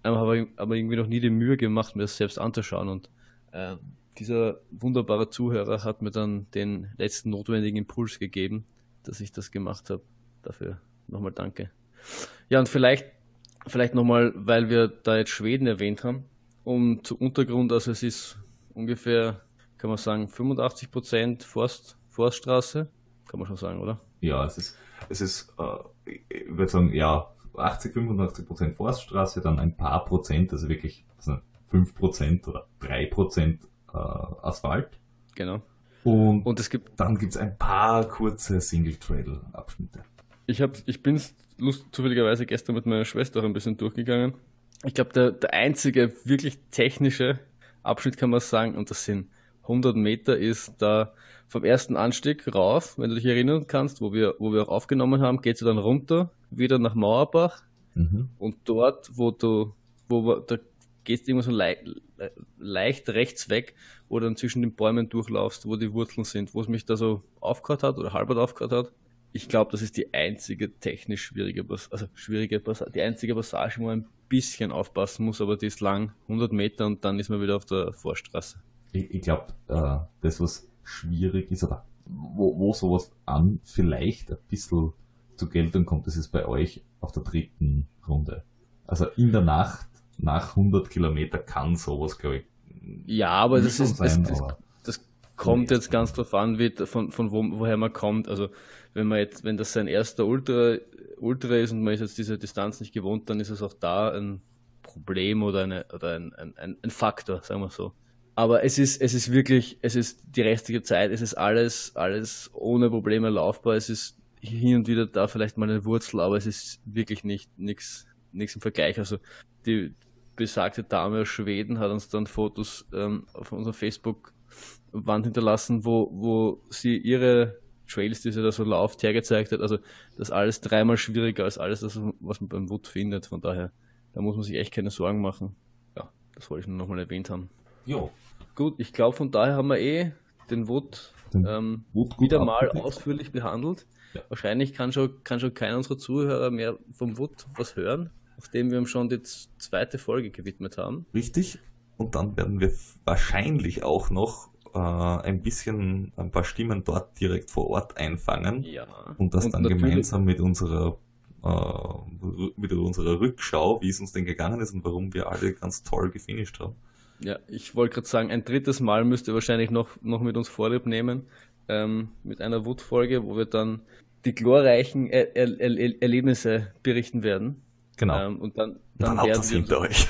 aber habe aber irgendwie noch nie die Mühe gemacht, mir das selbst anzuschauen. Und äh, dieser wunderbare Zuhörer hat mir dann den letzten notwendigen Impuls gegeben, dass ich das gemacht habe. Dafür nochmal danke. Ja, und vielleicht, vielleicht nochmal, weil wir da jetzt Schweden erwähnt haben um zu Untergrund, also es ist ungefähr, kann man sagen, 85% Forst, Forststraße. Kann man schon sagen, oder? Ja, es ist, es ist, äh, ich würde sagen, ja, 80, 85 Prozent Forststraße, dann ein paar Prozent, also wirklich also 5 Prozent oder 3 Prozent äh, Asphalt. Genau. Und, Und es gibt, dann gibt es ein paar kurze Single-Trail-Abschnitte. ich hab, ich bin zufälligerweise gestern mit meiner Schwester auch ein bisschen durchgegangen. Ich glaube, der, der einzige wirklich technische Abschnitt kann man sagen, und das sind 100 Meter, ist da vom ersten Anstieg rauf, wenn du dich erinnern kannst, wo wir, wo wir auch aufgenommen haben, geht du dann runter, wieder nach Mauerbach Mhm. und dort, wo du, wo da gehst immer so lei leicht rechts weg, wo du dann zwischen den Bäumen durchlaufst, wo die Wurzeln sind, wo es mich da so aufgehört hat oder halbert aufgehört hat. Ich glaube, das ist die einzige technisch schwierige, Pas- also schwierige Passage, die einzige Passage, wo man ein bisschen aufpassen muss, aber die ist lang, 100 Meter und dann ist man wieder auf der Vorstraße. Ich, ich glaube, äh, das, was schwierig ist, oder wo, wo sowas an vielleicht ein bisschen zur Geltung kommt, das ist bei euch auf der dritten Runde. Also in der Nacht, nach 100 Kilometer kann sowas, glaube ich, Ja, aber das ist, das, sein, das, aber das kommt jetzt ganz drauf an, wie, von, von wo, woher man kommt. Also wenn man jetzt, wenn das sein erster Ultra, Ultra ist und man ist jetzt diese Distanz nicht gewohnt, dann ist es auch da ein Problem oder, eine, oder ein, ein, ein, ein Faktor, sagen wir so. Aber es ist, es ist wirklich, es ist die restliche Zeit, es ist alles, alles ohne Probleme laufbar. Es ist hin und wieder da vielleicht mal eine Wurzel, aber es ist wirklich nicht nichts nichts im Vergleich. Also die besagte Dame aus Schweden hat uns dann Fotos ähm, auf unserer Facebook-Wand hinterlassen, wo, wo sie ihre Trails, die sie da so lauft, hergezeigt hat. Also das ist alles dreimal schwieriger als alles, das, was man beim Wood findet. Von daher, da muss man sich echt keine Sorgen machen. Ja, das wollte ich nur nochmal erwähnt haben. ja, Gut, ich glaube, von daher haben wir eh den Wood Den ähm, Wood wieder mal abgedeckt. ausführlich behandelt. Ja. Wahrscheinlich kann schon, kann schon keiner unserer Zuhörer mehr vom Wood was hören, nachdem wir ihm schon die zweite Folge gewidmet haben. Richtig. Und dann werden wir wahrscheinlich auch noch äh, ein bisschen ein paar Stimmen dort direkt vor Ort einfangen Ja. und das dann natürlich- gemeinsam mit unserer äh, mit unserer Rückschau, wie es uns denn gegangen ist und warum wir alle ganz toll gefinisht haben. Ja, ich wollte gerade sagen, ein drittes Mal müsst ihr wahrscheinlich noch, noch mit uns Vorlieb nehmen, ähm, mit einer Wood-Folge, wo wir dann die glorreichen er er er Erlebnisse berichten werden. Genau. Ähm, und dann, dann dann, werden wir hinter euch.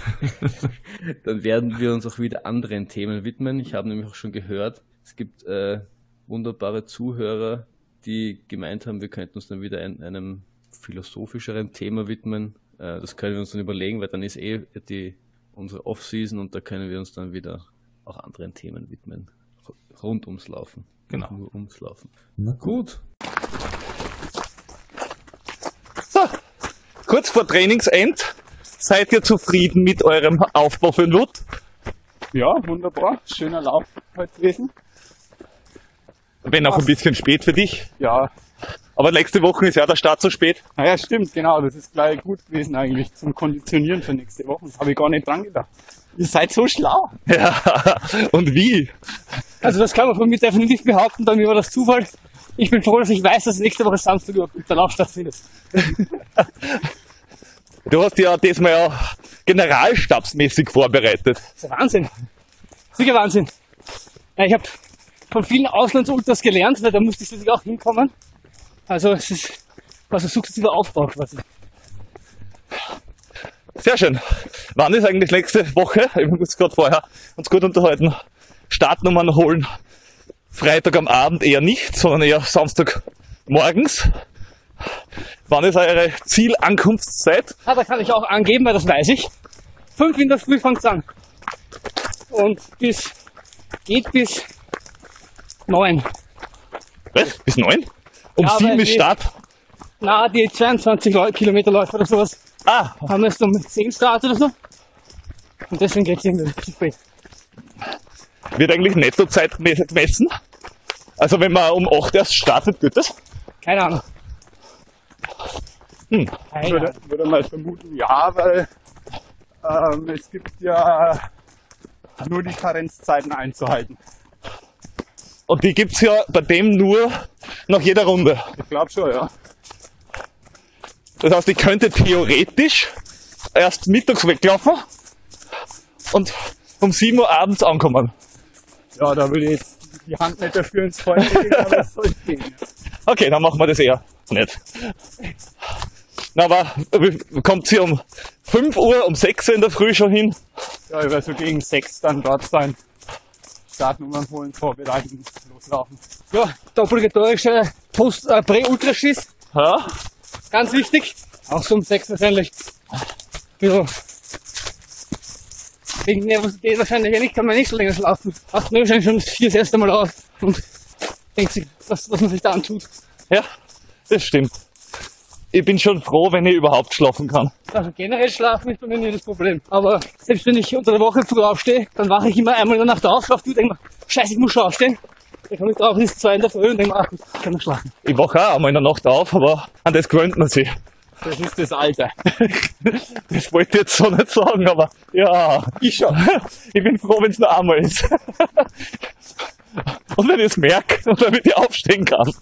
dann werden wir uns auch wieder anderen Themen widmen. Ich habe nämlich auch schon gehört, es gibt äh, wunderbare Zuhörer, die gemeint haben, wir könnten uns dann wieder ein, einem philosophischeren Thema widmen. Äh, das können wir uns dann überlegen, weil dann ist eh die, unsere Off-Season und da können wir uns dann wieder auch anderen Themen widmen. Rund ums Laufen. Genau. Nur ums Laufen. Na gut. So, kurz vor Trainingsend. Seid ihr zufrieden mit eurem Aufbau für den Wood? Ja, wunderbar. Schöner Lauf heute gewesen. Wenn auch ein bisschen spät für dich. Ja, Aber nächste Woche ist ja der Start so spät. naja, stimmt, genau. Das ist gleich gut gewesen eigentlich zum Konditionieren für nächste Woche. Habe ich gar nicht dran gedacht. Ihr seid so schlau. Ja, und wie? Also das kann man von mir definitiv behaupten, bei mir war das Zufall. Ich bin froh, dass ich weiß, dass nächste Woche Samstag überhaupt der Lauf stattfindet. Du hast ja diesmal ja generalstabsmäßig vorbereitet. Das ist Wahnsinn. Sicher Wahnsinn. Ja, ich habe von vielen Auslandsultras gelernt, weil da musste ich natürlich auch hinkommen. Also es ist also sukzessiver Aufbau quasi. Sehr schön. Wann ist eigentlich nächste Woche? Ich muss gerade vorher uns gut unterhalten. Startnummern holen. Freitag am Abend eher nicht, sondern eher Samstag morgens. Wann ist eure Zielankunftszeit? Ah, da kann ich auch angeben, weil das weiß ich. Fünf in der Früh fängt's an. Und bis, geht bis neun. Was? Bis neun? Um Ja, sieben ist die- Start. Na, die 22 Leu- Kilometer Läufe oder sowas Ah, haben erst um 10 Start oder so. Und deswegen geht's irgendwie richtig spät. wird eigentlich Nettozeit gemessen? Also wenn man um 8 erst startet, geht das? Keine Ahnung. Hm. Ich würde, würde mal vermuten, ja, weil ähm, es gibt ja nur die Karenzzeiten einzuhalten. Und die gibt's ja bei dem nur nach jeder Runde. Ich glaube schon, ja. Das heißt, ich könnte theoretisch erst mittags weglaufen und um 7 Uhr abends ankommen. Ja, da würde ich jetzt die Hand nicht dafür ins Feuer legen, aber es soll gehen. Okay, dann machen wir das eher nicht. Na, aber wie- kommt sie um 5 Uhr, um 6 Uhr in der Früh schon hin? Ja, ich werde so gegen sechs dann dort sein. Startnummern holen, vorbereiten, loslaufen. Ja, der obligatorische Post, äh, Prä-Ultraschiss, Ja? ganz wichtig. Auch so um sechs wahrscheinlich. Bisschen wegen Nervosität wahrscheinlich ja nicht, kann man nicht so länger schlafen. Wacht man wahrscheinlich schon vier das erste Mal auf und denkt sich, was, was man sich da antut. Ja, das stimmt. Ich bin schon froh, wenn ich überhaupt schlafen kann. Also generell schlafen ist bei mir nie das Problem. Aber selbst wenn ich unter der Woche früh aufstehe, dann wache ich immer einmal in der Nacht auf, schlafe und denke mir, scheiße, ich muss schon aufstehen. Dann komme ich drauf, es ist zwei in der Früh und denke mir, ach, ich kann noch schlafen. Ich wache auch einmal in der Nacht auf, aber an das gewöhnt man sich. Das ist das Alter. Das wollte ich jetzt so nicht sagen, aber ja, ich schon. Ich bin froh, wenn es nur einmal ist. Und wenn ich es merke und damit ich aufstehen kann.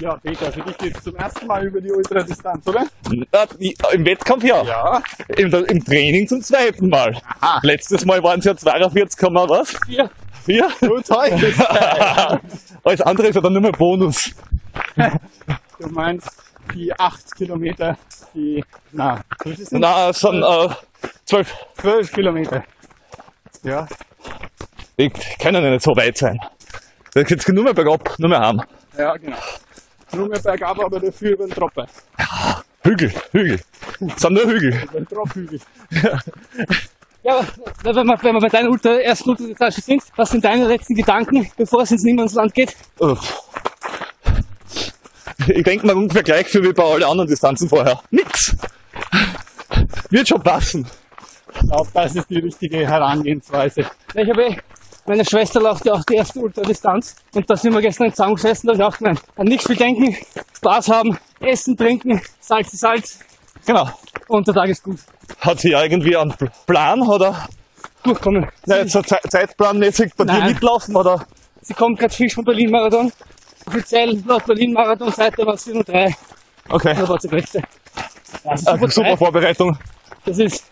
Ja, Peter, für dich geht's zum ersten Mal über die Ultradistanz, oder? Im Wettkampf ja. Ja. Im, im Training zum zweiten Mal. Aha. Letztes Mal waren es ja 42, Komma was? Vier. Vier? Gut, heute. Alles andere ist ja dann nur mehr Bonus. Du meinst die acht Kilometer, die, na? Na, sind äh, zwölf. zwölf Kilometer. Ja, Die können ja nicht so weit sein. Da geht's nur mehr bergab, nur mehr heim. ja, genau. Nur mehr bergab, aber dafür über den Troppe. Hügel, Hügel. Es sind nur Hügel. Über den Tropfhügel. Ja, aber wenn wir, wenn wir bei deiner Ultra, ersten Ultratasche sind, was sind deine letzten Gedanken, bevor es ins Niemandsland geht? Uff. Ich denke mal ungefähr gleich viel wie bei allen anderen Distanzen vorher. Nix. Wird schon passen. Ich glaube, das ist die richtige Herangehensweise. Ich habe eh, meine Schwester läuft ja auch die erste Ultradistanz und da sind wir gestern zusammengesessen und da hab ich auch gemeint, an nichts viel denken, Spaß haben, essen, trinken, Salz Salz Genau. und der Tag ist gut. Hat sie irgendwie einen Pl- Plan oder Durchkommen. na, jetzt so Ze zeitplanmäßig bei dir Nein. mitlaufen oder? Sie kommt gerade frisch vom Berlin-Marathon. Offiziell laut Berlin-Marathon-Seite war es 403. Okay. Da war sie Beste. Ja, das, ist super super. Vorbereitung. das ist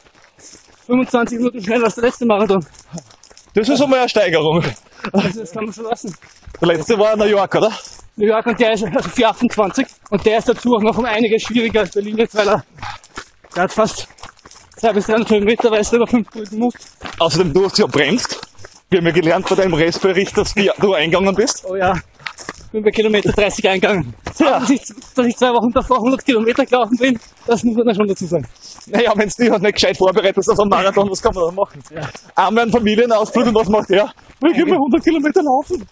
25 Minuten schneller als der letzte Marathon. Das ist einmal eine Steigerung. Also das kann man schon lassen. Der letzte war in New York, oder? New York und der ist also 428 und der ist dazu auch noch um einiges schwieriger als Berlin jetzt, weil er, der hat fast 200 bis 300 Kilometer, weil er über 5 Brücken muss. Außerdem, du hast ja bremst. Wir haben ja gelernt bei deinem Restbericht, dass du du eingegangen bist. Oh ja, bin bei Kilometer 30 eingegangen. Ja. Dass, ich, dass ich zwei Wochen davor 100 Kilometer gelaufen bin, das muss man schon dazu sagen. Naja, wenn du dich halt nicht gescheit vorbereitet auf einen Marathon, was kann man da machen? Einmal einen Familienausflug und was macht er? Wir gehen mal 100 Kilometer laufen.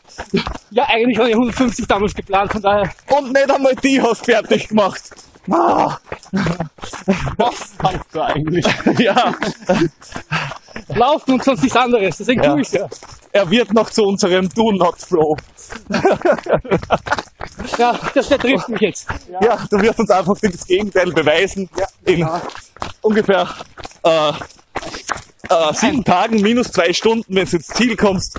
Ja, eigentlich habe ich 150 damals geplant, von daher. Und nicht einmal die hast fertig gemacht. Ah, Was kannst du eigentlich? ja, Laufen und sonst nichts anderes, deswegen Ja. tue ich ja. er wird noch zu unserem Do Not Flow. Ja, das der trifft mich jetzt. Ja, du wirst uns einfach das Gegenteil beweisen. In ungefähr äh, äh, sieben Tagen minus zwei Stunden, wenn du ins Ziel kommst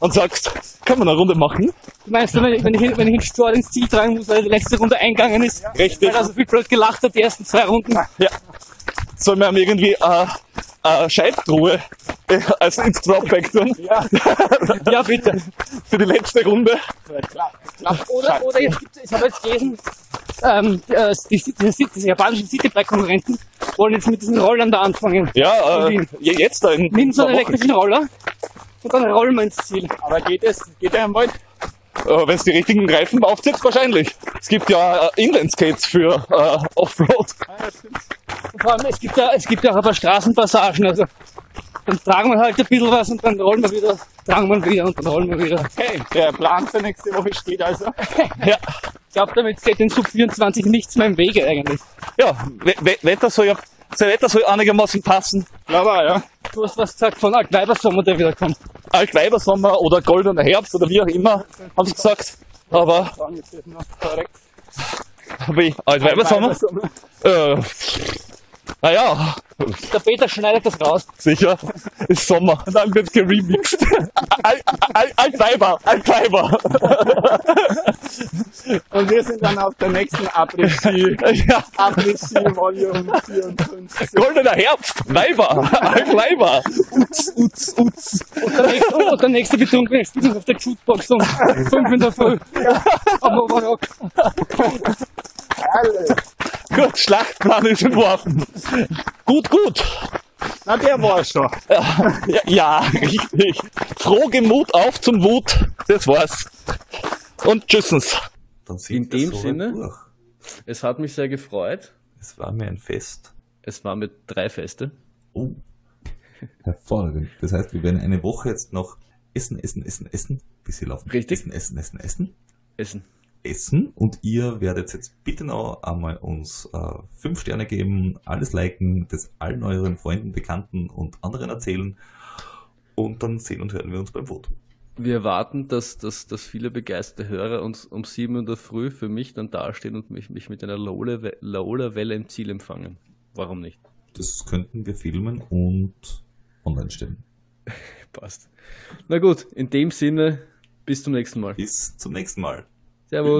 und sagst, kann man eine Runde machen? Du meinst, wenn ich, wenn ich, wenn ich den Sport ins Ziel tragen muss, weil die letzte Runde eingegangen ist, Richtig. weil er so viel blöd gelacht hat, die ersten zwei Runden. Ja. Sollen wir ihm irgendwie äh, äh, Scheibtruhe äh, als ins Dropback tun? Ja, Ja, bitte. Für die letzte Runde. klar. klar. Oder, oder jetzt gibt, ich habe jetzt gelesen, ähm, äh, die, die, die, diese japanischen Citybike-Konkurrenten wollen jetzt mit diesen Rollern da anfangen. Ja, äh, jetzt da in Nimm so einen elektrischen Roller und dann rollen wir ins Ziel. Aber geht es, geht er im Wald? Äh, Wenn es die richtigen Reifen aufsetzt, wahrscheinlich. Es gibt ja äh, Inline-Skates für äh, Offroad. Und vor allem, es gibt ja, es gibt ja auch ein paar Straßenpassagen, also dann tragen wir halt ein bisschen was und dann rollen wir wieder, tragen wir wieder und dann rollen wir wieder. Okay, der Plan für nächste Woche steht also. Ja, Ich glaube, damit steht den Sub 24 nichts mehr im Wege eigentlich. ja We We Wetter soll ja sein Wetter soll einigermaßen passen. Aber ja, Du hast was gesagt von Altweibersommer, der wieder kommt. Altweibersommer oder goldener Herbst oder wie auch immer, haben sie gesagt. Aber das wie Altweibersommer? Äh, Naja, Der Peter schneidet das raus. sicher. Ist Sommer. Und dann wird's geremixed. Al- al- Altweiber, Altweiber. Und wir sind dann auf der nächsten Après-Ski. Ja, Après-Ski Volume 54. goldener Herbst. Weiber, Altweiber. Utz, utz, utz. Und der nächste, und der nächste Betrunken ist auf der Jukebox um 5 in der Früh. Am Oberrock. Herrlich. Gut, Schlachtplan ist entworfen. Gut, gut. Na, der war schon. Ja, ja, richtig. Frohgemut auf zum Wut. Das war's. Und tschüssens. Dann sind In wir dem soweit Sinne? Durch. Es hat mich sehr gefreut. Es war mir ein Fest. Es waren mit drei Feste. Oh. Hervorragend. Das heißt, wir werden eine Woche jetzt noch essen, essen, essen, essen, bis sie laufen. Richtig. Essen, essen, essen, essen. Essen. Essen. Und ihr werdet jetzt bitte noch einmal uns äh, fünf Sterne geben, alles liken, das allen euren Freunden, Bekannten und anderen erzählen. Und dann sehen und hören wir uns beim Vote. Wir erwarten, dass, dass, dass viele begeisterte Hörer uns um sieben in der Früh für mich dann dastehen und mich, mich mit einer Laola-Welle im Ziel empfangen. Warum nicht? Das könnten wir filmen und online stellen. Passt. Na gut, in dem Sinne, bis zum nächsten Mal. Bis zum nächsten Mal. Servus.